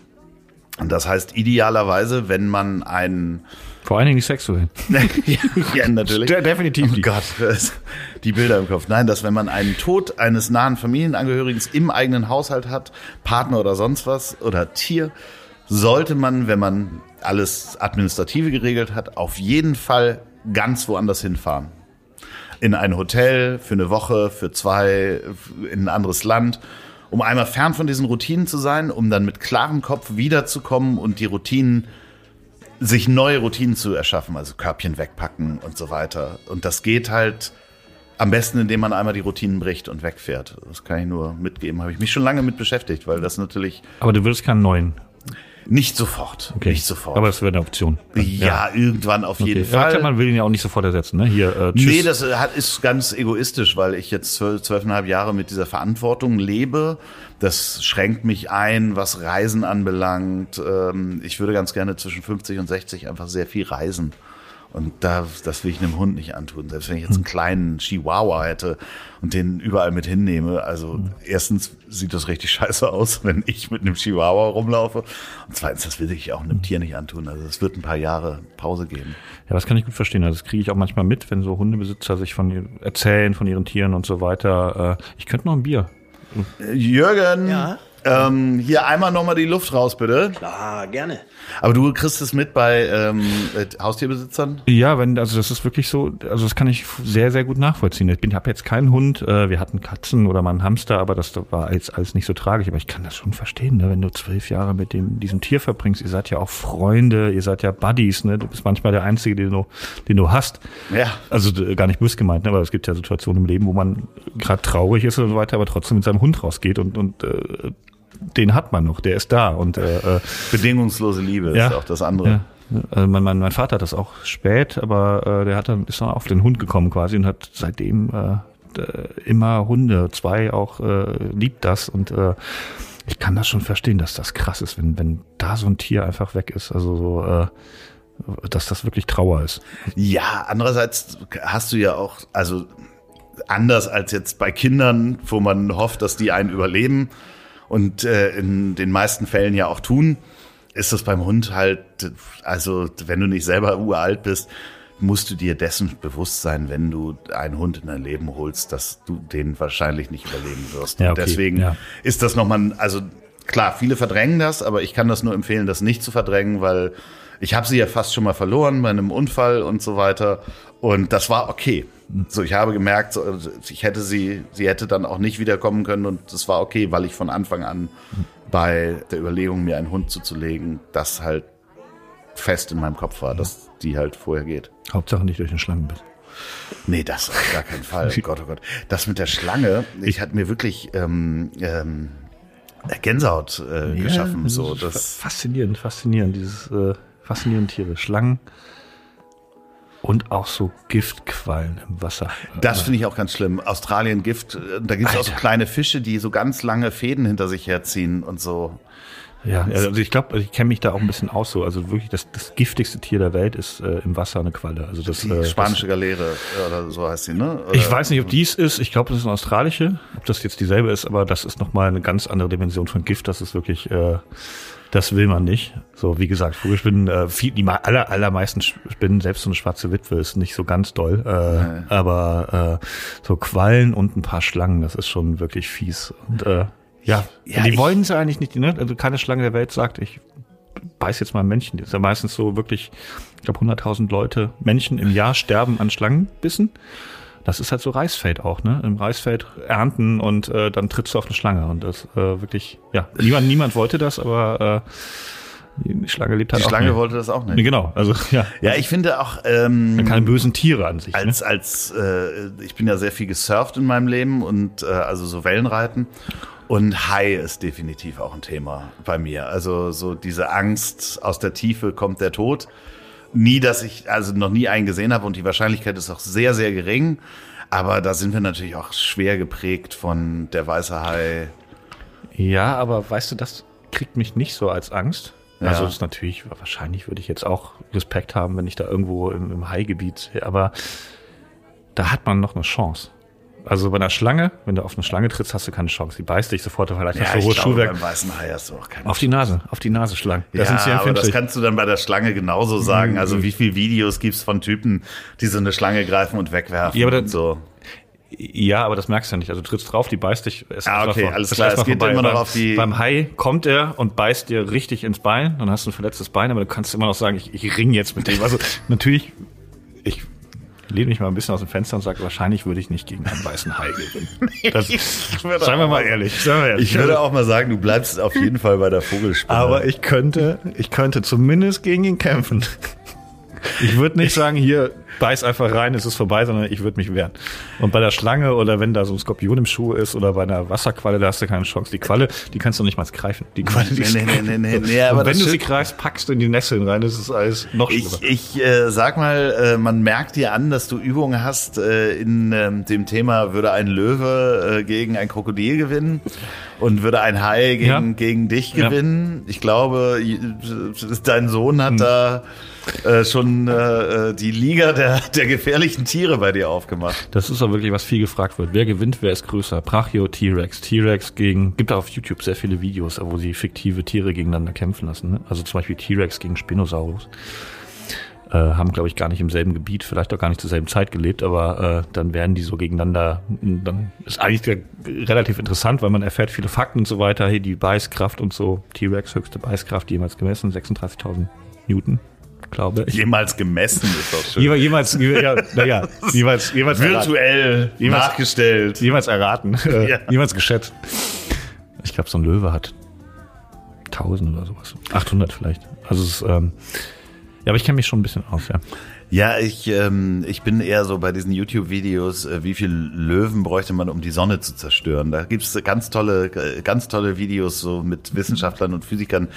Und das heißt idealerweise, wenn man einen vor allen Dingen die sexuellen. ja, natürlich. De definitiv. Oh Gott, die Bilder im Kopf. Nein, dass wenn man einen Tod eines nahen Familienangehörigen im eigenen Haushalt hat, Partner oder sonst was oder Tier, sollte man, wenn man alles Administrative geregelt hat, auf jeden Fall ganz woanders hinfahren in ein Hotel für eine Woche, für zwei, in ein anderes Land, um einmal fern von diesen Routinen zu sein, um dann mit klarem Kopf wiederzukommen und die Routinen, sich neue Routinen zu erschaffen, also Körbchen wegpacken und so weiter. Und das geht halt am besten, indem man einmal die Routinen bricht und wegfährt. Das kann ich nur mitgeben. Habe ich mich schon lange mit beschäftigt, weil das natürlich. Aber du würdest keinen neuen nicht sofort. Okay. Nicht sofort. Aber es wäre eine Option. Ja, ja, irgendwann auf okay. jeden Fall. Ja, man will ihn ja auch nicht sofort ersetzen, ne? Hier, äh, tschüss. Nee, das äh, hat, ist ganz egoistisch, weil ich jetzt zwölf, zwölfeinhalb Jahre mit dieser Verantwortung lebe. Das schränkt mich ein, was Reisen anbelangt. Ähm, ich würde ganz gerne zwischen 50 und 60 einfach sehr viel reisen. Und da, das will ich einem Hund nicht antun. Selbst wenn ich jetzt einen kleinen Chihuahua hätte und den überall mit hinnehme. Also erstens sieht das richtig scheiße aus, wenn ich mit einem Chihuahua rumlaufe. Und zweitens, das will ich auch einem. Tier nicht antun. Also es wird ein paar Jahre Pause geben. Ja, das kann ich gut verstehen. Also das kriege ich auch manchmal mit, wenn so Hundebesitzer sich von erzählen, von ihren Tieren und so weiter. Äh, ich könnte noch ein Bier. Jürgen. Ja. Ähm, hier einmal nochmal die Luft raus, bitte. Klar, gerne. Aber du kriegst es mit bei ähm, Haustierbesitzern? Ja, wenn, also das ist wirklich so, also das kann ich sehr, sehr gut nachvollziehen. Ich habe jetzt keinen Hund, äh, wir hatten Katzen oder mal einen Hamster, aber das war alles, alles nicht so tragisch. Aber ich kann das schon verstehen, ne? wenn du zwölf Jahre mit dem, diesem Tier verbringst, ihr seid ja auch Freunde, ihr seid ja Buddies, ne? Du bist manchmal der Einzige, den du, den du hast. Ja. Also gar nicht bös gemeint, ne? aber es gibt ja Situationen im Leben, wo man gerade traurig ist und so weiter, aber trotzdem mit seinem Hund rausgeht und, und äh, den hat man noch, der ist da. Und äh, äh bedingungslose Liebe ja, ist auch das andere. Ja. Also mein, mein, mein Vater hat das auch spät, aber äh, der hat dann ist dann auf den Hund gekommen quasi und hat seitdem äh, immer Hunde, zwei auch äh, liebt das und äh, ich kann das schon verstehen, dass das krass ist, wenn wenn da so ein Tier einfach weg ist. Also so äh, dass das wirklich Trauer ist. Ja, andererseits hast du ja auch, also anders als jetzt bei Kindern, wo man hofft, dass die einen überleben, und äh, in den meisten Fällen ja auch tun, ist das beim Hund halt, also wenn du nicht selber uralt bist, musst du dir dessen bewusst sein, wenn du einen Hund in dein Leben holst, dass du den wahrscheinlich nicht überleben wirst. Ja, okay. deswegen ja. ist das nochmal, also klar, viele verdrängen das, aber ich kann das nur empfehlen, das nicht zu verdrängen, weil ich habe sie ja fast schon mal verloren bei einem Unfall und so weiter. Und das war okay. So, ich habe gemerkt, ich hätte sie, sie hätte dann auch nicht wiederkommen können und das war okay, weil ich von Anfang an bei der Überlegung, mir einen Hund zuzulegen, das halt fest in meinem Kopf war, dass die halt vorher geht. Hauptsache nicht durch den Schlangenbiss. Nee, das auf gar keinen Fall. Gott, oh Gott. Das mit der Schlange, ich hatte mir wirklich ähm, ähm, Gänsehaut äh, geschaffen. das So, das, faszinierend, faszinierend, dieses äh, faszinierende Tiere, Schlangen und auch so Giftquallen im Wasser. das finde ich auch ganz schlimm. Australien Gift, äh, da gibt es auch so kleine Fische, die so ganz lange Fäden hinter sich herziehen und so. Ja, also ich glaube, ich kenne mich da auch ein bisschen aus so. Also wirklich, das, das giftigste Tier der Welt ist äh, im Wasser eine Qualle. Also das, Die äh, spanische Galeere äh, oder so heißt sie, ne? Oder? Ich weiß nicht, ob dies ist. Ich glaube, das ist eine australische. Ob das jetzt dieselbe ist, aber das ist nochmal eine ganz andere Dimension von Gift. Das ist wirklich, äh, das will man nicht. So, wie gesagt, Vogelspinnen, äh, viel, die aller, allermeisten Spinnen, selbst so eine schwarze Witwe ist nicht so ganz doll. Äh, Aber äh, so Quallen und ein paar Schlangen, das ist schon wirklich fies. Und äh, ja, Ja, die wollen sie eigentlich nicht, ne? Also keine Schlange der Welt sagt, ich beiß jetzt mal ein Männchen. Das ist ja meistens so wirklich, ich glaube 100.000 Leute, Menschen im Jahr sterben an Schlangenbissen. Das ist halt so Reisfeld auch, ne? Im Reisfeld ernten und äh, dann trittst du auf eine Schlange und das äh, wirklich, ja, niemand, niemand wollte das, aber äh, die Schlange lebt halt Die. Schlange nicht. wollte das auch Nee, nicht. Genau, also ja, Ja, ich finde auch, ähm, keine bösen Tiere an sich. als ne? als äh, ich bin ja sehr viel gesurft in meinem Leben und äh, also so Wellenreiten und Hai ist definitiv auch ein Thema bei mir. Also so diese Angst aus der Tiefe kommt der Tod. Nie, dass ich also noch nie einen gesehen habe und die Wahrscheinlichkeit ist auch sehr sehr gering. Aber da sind wir natürlich auch schwer geprägt von der weiße Hai. Ja, aber weißt du, das kriegt mich nicht so als Angst. Ja. Also ist natürlich, wahrscheinlich würde ich jetzt auch Respekt haben, wenn ich da irgendwo im, im Haigebiet, aber da hat man noch eine Chance. Also bei einer Schlange, wenn du auf eine Schlange trittst, hast du keine Chance. Die beißt dich sofort, vielleicht hast du ich hohes Schuhwerk. beim weißen Hai hast du auch keine Auf die Nase, auf die Nase schlagen. Da ja, sind sie aber das kannst du dann bei der Schlange genauso sagen. Also wie viele Videos gibt's von Typen, die so eine Schlange greifen und wegwerfen Ja, aber das- so. Ja, aber das merkst du ja nicht. Also du trittst drauf, die beißt dich. Ah, okay, vor- alles klar. Es geht vorbei. immer noch beim, auf die- Beim Hai kommt er und beißt dir richtig ins Bein. Dann hast du ein verletztes Bein, aber du kannst immer noch sagen, ich, ich ring jetzt mit dem. Also natürlich, ich lehne mich mal ein bisschen aus dem Fenster und sage, wahrscheinlich würde ich nicht gegen einen weißen Hai gewinnen. Das, würde seien wir auch mal ehrlich. Wir ehrlich. Ich würde auch mal sagen, du bleibst auf jeden Fall bei der Vogelspinne. aber ich könnte, ich könnte zumindest gegen ihn kämpfen. Ich würde nicht sagen, hier beiß einfach rein, es ist vorbei, sondern ich würde mich wehren. Und bei der Schlange oder wenn da so ein Skorpion im Schuh ist oder bei einer Wasserqualle, da hast du keine Chance. Die Qualle, die kannst du nicht mal greifen. Die Qualle, die Nee, nee, nee, nee, nee, aber Und wenn du sie greifst, packst du in die Nesseln rein, das ist alles noch schlimmer. ich, ich äh, sag mal, äh, man merkt dir an, dass du Übungen hast äh, in ähm, dem Thema, würde ein Löwe äh, gegen ein Krokodil gewinnen und würde ein Hai gegen, Ja. gegen dich Ja. gewinnen. Ich glaube, dein Sohn hat da äh, schon äh, äh, die Liga der, der gefährlichen Tiere bei dir aufgemacht. Das ist auch wirklich, was viel gefragt wird. Wer gewinnt, wer ist größer? Brachio, T-Rex. T-Rex gegen, gibt auch auf YouTube sehr viele Videos, wo sie fiktive Tiere gegeneinander kämpfen lassen. Ne? Also zum Beispiel T-Rex gegen Spinosaurus. Äh, haben, glaube ich, gar nicht im selben Gebiet, vielleicht auch gar nicht zur selben Zeit gelebt, aber äh, dann werden die so gegeneinander, dann ist eigentlich relativ interessant, weil man erfährt viele Fakten und so weiter, hey, die Beißkraft und so, T-Rex höchste Beißkraft jemals gemessen, 36.000 Newton, glaube ich. Jemals gemessen ist doch schön. Jemals, ja, naja, jeweils, jeweils Virtuell Jemals- nachgestellt. Jemals erraten, äh, Ja. jemals geschätzt. Ich glaube, so ein Löwe hat 1000 oder sowas. 800 vielleicht. Also es ist, ähm, ja, aber ich kenne mich schon ein bisschen aus, ja. Ja, ich, ähm, ich bin eher so bei diesen YouTube-Videos, äh, wie viel Löwen bräuchte man, um die Sonne zu zerstören. Da gibt's ganz tolle, äh, ganz tolle Videos so mit Wissenschaftlern und Physikern,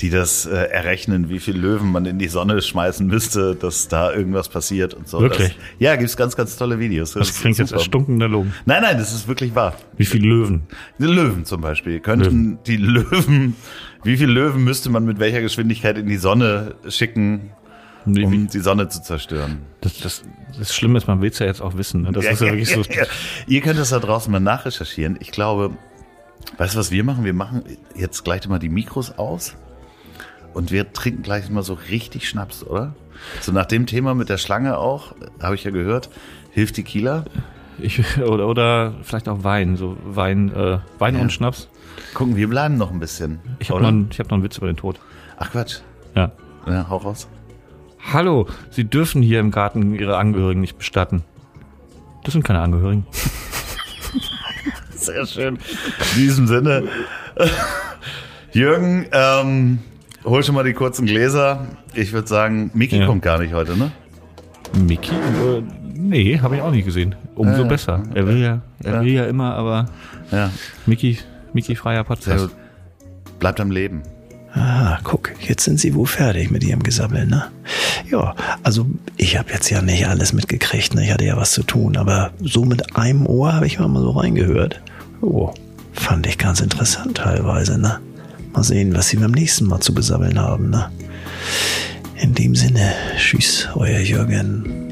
die das äh, errechnen, wie viel Löwen man in die Sonne schmeißen müsste, dass da irgendwas passiert und so. Wirklich? Das, ja, gibt's ganz, ganz tolle Videos. Das ist klingt jetzt erstunken der Logen. Nein, nein, das ist wirklich wahr. Wie viele Löwen? Die Löwen zum Beispiel. Könnten die Löwen, wie viele Löwen müsste man mit welcher Geschwindigkeit in die Sonne schicken, Wie- um die Sonne zu zerstören? Das, das, das Schlimme ist, man will es ja jetzt auch wissen. Ne? Das ist ja wirklich so. ja. Ihr könnt das da draußen mal nachrecherchieren. Ich glaube, weißt du, was wir machen? Wir machen jetzt gleich mal die Mikros aus und wir trinken gleich mal so richtig Schnaps, oder? So nach dem Thema mit der Schlange auch, habe ich ja gehört, hilft Tequila. Ich, oder, oder vielleicht auch Wein, so Wein, äh, Wein und Schnaps. Gucken, wir bleiben noch ein bisschen. Ich habe noch, ich hab noch einen Witz über den Tod. Ach Quatsch. Ja. Ja, hau raus. Hallo, Sie dürfen hier im Garten Ihre Angehörigen nicht bestatten. Das sind keine Angehörigen. Sehr schön. In diesem Sinne, Jürgen, ähm, hol schon mal die kurzen Gläser. Ich würde sagen, Miki Ja. kommt gar nicht heute, ne? Mickey? Äh, Nee, habe ich auch nicht gesehen. Umso Äh, besser. Er will ja, er ja. will ja immer, aber Ja, Mickey, Mickey freier Podcast. Bleibt am Leben. Ah, guck, jetzt sind sie wohl fertig mit ihrem Gesammel, ne? Ja, also ich habe jetzt ja nicht alles mitgekriegt, ne? Ich hatte ja was zu tun, aber so mit einem Ohr habe ich mal so reingehört. Oh, fand ich ganz interessant teilweise, ne? Mal sehen, was sie beim nächsten Mal zu besammeln haben, ne? In dem Sinne, tschüss, euer Jürgen.